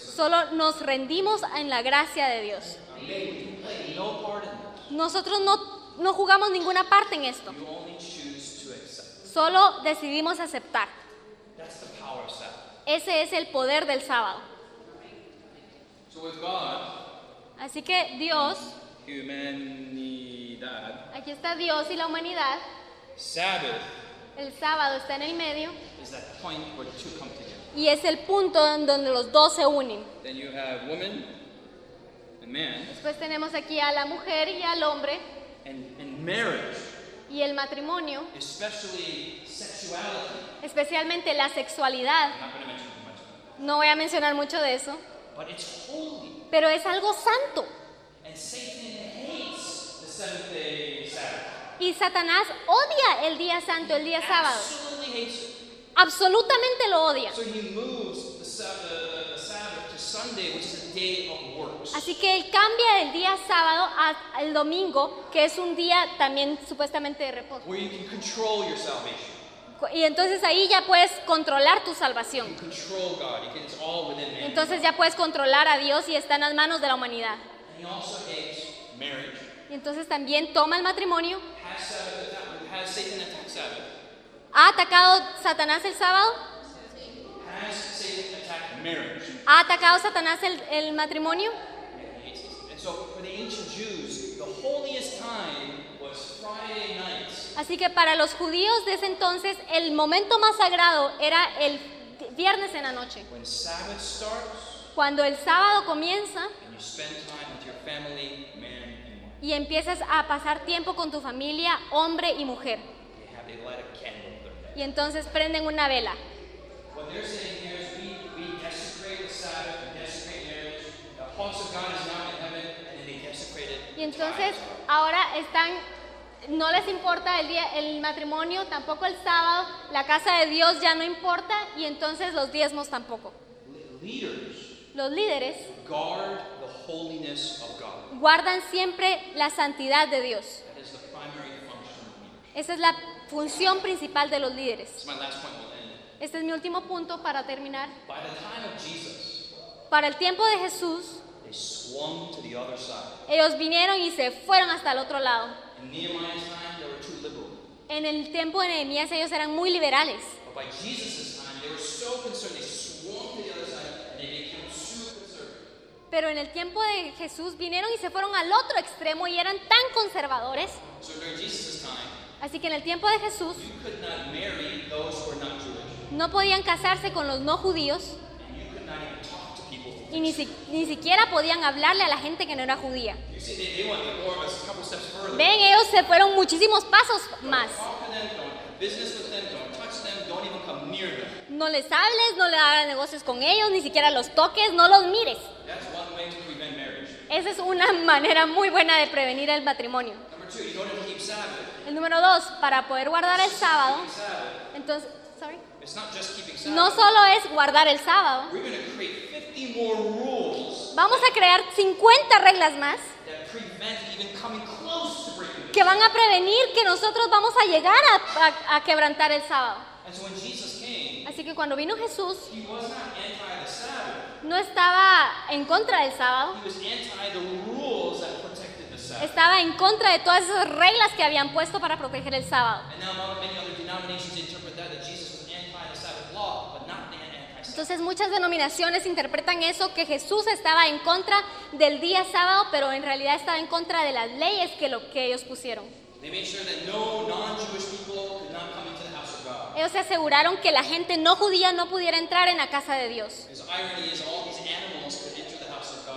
[SPEAKER 2] solo nos rendimos en la gracia de Dios. Nosotros no, no jugamos ninguna parte en esto, solo decidimos aceptar. Ese es el poder del sábado. Así que Dios, aquí está Dios y la humanidad,
[SPEAKER 1] Sabbath
[SPEAKER 2] el sábado está en el medio y es el punto en donde los dos se unen.
[SPEAKER 1] Then you have woman and man,
[SPEAKER 2] Después tenemos aquí a la mujer y al hombre
[SPEAKER 1] and, and marriage,
[SPEAKER 2] y el matrimonio,
[SPEAKER 1] especially sexuality.
[SPEAKER 2] especialmente la sexualidad.
[SPEAKER 1] I'm not going to mention too much,
[SPEAKER 2] No voy a mencionar mucho de eso,
[SPEAKER 1] but it's holy.
[SPEAKER 2] pero es algo santo.
[SPEAKER 1] And Satan hates the seventh day Sabbath.
[SPEAKER 2] Y Satanás odia el día santo, el día sábado. Absolutamente lo odia.
[SPEAKER 1] So he moves the, Sab- the, the Sabbath to Sunday, which is a day of works.
[SPEAKER 2] Así que él cambia el día sábado al domingo, que es un día también supuestamente de reposo.
[SPEAKER 1] Where you can control your salvation.
[SPEAKER 2] Y entonces ahí ya puedes controlar tu salvación. Entonces ya puedes controlar a Dios y está en las manos de la humanidad.
[SPEAKER 1] And he also hates marriage.
[SPEAKER 2] Y entonces también toma el matrimonio. ¿Ha atacado Satanás el sábado? ¿Ha atacado Satanás el, el matrimonio? Así que para los judíos de ese entonces el momento más sagrado era el viernes en la noche. Cuando el sábado comienza y empiezas a pasar tiempo con tu familia, hombre y mujer. Y entonces prenden una vela. Y entonces ahora están, no les importa el día, el matrimonio, tampoco el sábado, la casa de Dios ya no importa y entonces los diezmos tampoco. Los líderes
[SPEAKER 1] guard the holiness of God.
[SPEAKER 2] guardan siempre la santidad de Dios. Esa es la función principal de los líderes. Este es mi último punto para terminar.
[SPEAKER 1] By the time of Jesus,
[SPEAKER 2] Para el tiempo de Jesús, ellos vinieron y se fueron hasta el otro lado. En el tiempo de Nehemías ellos eran muy liberales. Pero en el tiempo de Jesús vinieron y se fueron al otro extremo y eran tan conservadores. Así que en el tiempo de Jesús no podían casarse con los no judíos y ni, si- ni siquiera podían hablarle a la gente que no era judía. Ven, ellos se fueron muchísimos pasos más. No les hables, no le hagas negocios con ellos, ni siquiera los toques, no los mires.
[SPEAKER 1] That's one way to prevent marriage.
[SPEAKER 2] Esa es una manera muy buena de prevenir el matrimonio. El número dos, para poder guardar el sábado, entonces, sorry, no solo es guardar el sábado,
[SPEAKER 1] We're going to create 50 more rules
[SPEAKER 2] vamos a crear 50 reglas más que van a prevenir que nosotros vamos a llegar a, a- a quebrantar el sábado. Así que cuando vino Jesús, no estaba en contra del sábado, estaba en contra de todas esas reglas que habían puesto para proteger el sábado. Entonces muchas denominaciones interpretan eso que Jesús estaba en contra del día sábado, pero en realidad estaba en contra de las leyes que lo que ellos pusieron.
[SPEAKER 1] They made sure that no non-Jewish people could not come into the house of God.
[SPEAKER 2] Ellos se aseguraron que la gente no judía no pudiera entrar en la casa de Dios.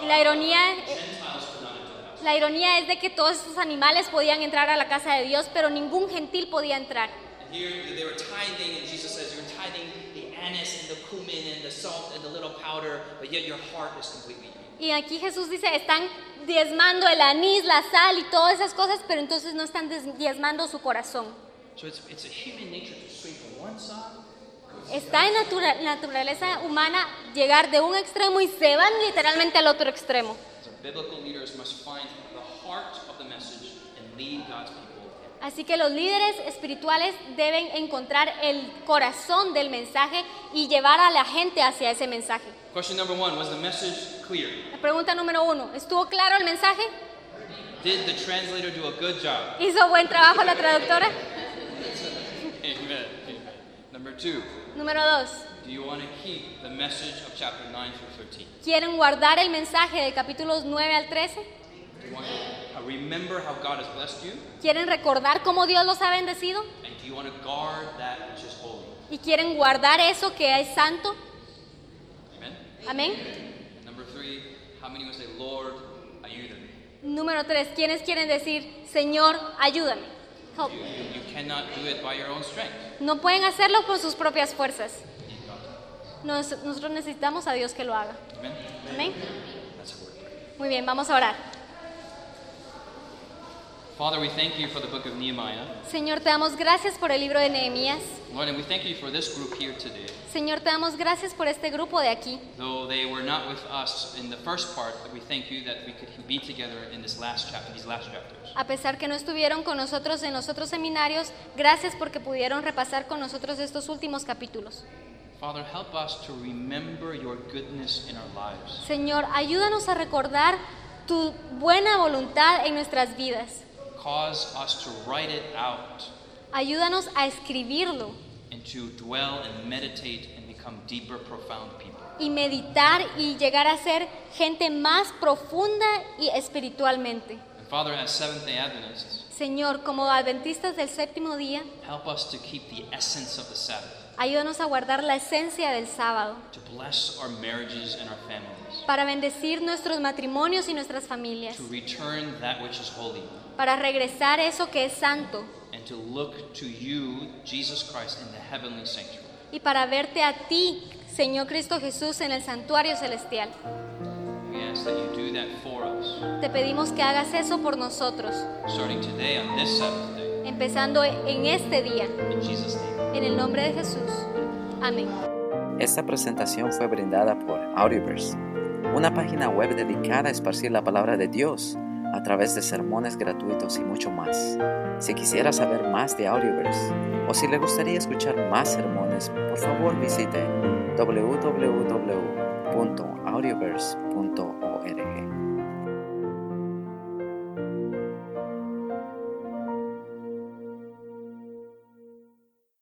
[SPEAKER 2] Y la ironía,
[SPEAKER 1] Gentiles could not enter the house.
[SPEAKER 2] La ironía es de que todos estos animales podían entrar a la casa de Dios, pero ningún gentil podía entrar.
[SPEAKER 1] And here they were tithing, and Jesus says, You're tithing the anise and the cumin and the salt and the little powder, but yet your heart is completely evil.
[SPEAKER 2] Y aquí Jesús dice, están diezmando el anís, la sal y todas esas cosas, pero entonces no están diezmando su corazón.
[SPEAKER 1] So it's, it's a human nature to swing from one side.
[SPEAKER 2] Está en natura- naturaleza humana llegar de un extremo y se van literalmente al otro extremo.
[SPEAKER 1] So biblical leaders must find the heart of the message and lead God's people.
[SPEAKER 2] Así que los líderes espirituales deben encontrar el corazón del mensaje y llevar a la gente hacia ese mensaje.
[SPEAKER 1] Question number one Was the message clear?
[SPEAKER 2] La pregunta número uno, ¿estuvo claro el mensaje?
[SPEAKER 1] Did the translator do a good job?
[SPEAKER 2] ¿Hizo buen trabajo la traductora?
[SPEAKER 1] Amen. Amen. Number two,
[SPEAKER 2] Número dos,
[SPEAKER 1] do you want to keep the message of chapter 9 through 13?
[SPEAKER 2] ¿quieren guardar el mensaje de capítulos 9 al 13?
[SPEAKER 1] Do you want to uh, remember how God has blessed you?
[SPEAKER 2] ¿Quieren recordar cómo Dios los ha bendecido?
[SPEAKER 1] And do you want to guard that which is holy?
[SPEAKER 2] ¿Y quieren guardar eso que es santo?
[SPEAKER 1] Amen.
[SPEAKER 2] Amén.
[SPEAKER 1] Number three, how many would say, Lord, ayúdame?
[SPEAKER 2] Número tres, ¿quiénes quieren decir, Señor, ayúdame? Help
[SPEAKER 1] You,
[SPEAKER 2] me.
[SPEAKER 1] you, you cannot do it by your own strength.
[SPEAKER 2] No pueden hacerlo por sus propias fuerzas. Nos- nosotros necesitamos a Dios que lo haga. Amén. Muy bien, vamos a orar.
[SPEAKER 1] Father, we thank you for the book of Nehemiah.
[SPEAKER 2] Señor, te damos gracias por el libro de Nehemías.
[SPEAKER 1] Lord, and we thank you for this group here today.
[SPEAKER 2] Señor, te damos gracias por este grupo de aquí.
[SPEAKER 1] Though they were not with us in the first part, we thank you that we could be together in this last chapter, these last chapters.
[SPEAKER 2] A pesar que no estuvieron con nosotros en los otros seminarios, gracias porque pudieron repasar con nosotros estos últimos capítulos.
[SPEAKER 1] Father, help us to remember your goodness in our lives.
[SPEAKER 2] Señor, ayúdanos a recordar tu buena voluntad en nuestras vidas.
[SPEAKER 1] Cause us to write it out
[SPEAKER 2] Ayúdanos a escribirlo
[SPEAKER 1] and to dwell and meditate and become deeper, profound people.
[SPEAKER 2] y meditar y llegar a ser gente más profunda y espiritualmente.
[SPEAKER 1] And Father, as Seventh day Adventists,
[SPEAKER 2] Señor, como adventistas del séptimo día,
[SPEAKER 1] help us to keep the essence of the Sabbath,
[SPEAKER 2] ayúdanos a guardar la esencia del sábado
[SPEAKER 1] to bless our marriages and our families,
[SPEAKER 2] para bendecir nuestros matrimonios y nuestras familias,
[SPEAKER 1] to return that which is holy,
[SPEAKER 2] para regresar eso que es santo
[SPEAKER 1] and to look to you, Jesus Christ, in the heavenly sanctuary.
[SPEAKER 2] y para verte a ti, Señor Cristo Jesús, en el santuario celestial.
[SPEAKER 1] We ask that you do that for us,
[SPEAKER 2] Te pedimos que hagas eso por nosotros,
[SPEAKER 1] starting today on this Sabbath.
[SPEAKER 2] Empezando en este día,
[SPEAKER 1] In Jesus' name.
[SPEAKER 2] en el nombre de Jesús. Amén.
[SPEAKER 3] Esta presentación fue brindada por Audioverse, una página web dedicada a esparcir la palabra de Dios a través de sermones gratuitos y mucho más. Si quisiera saber más de Audioverse o si le gustaría escuchar más sermones, por favor visite www.audioverse.org.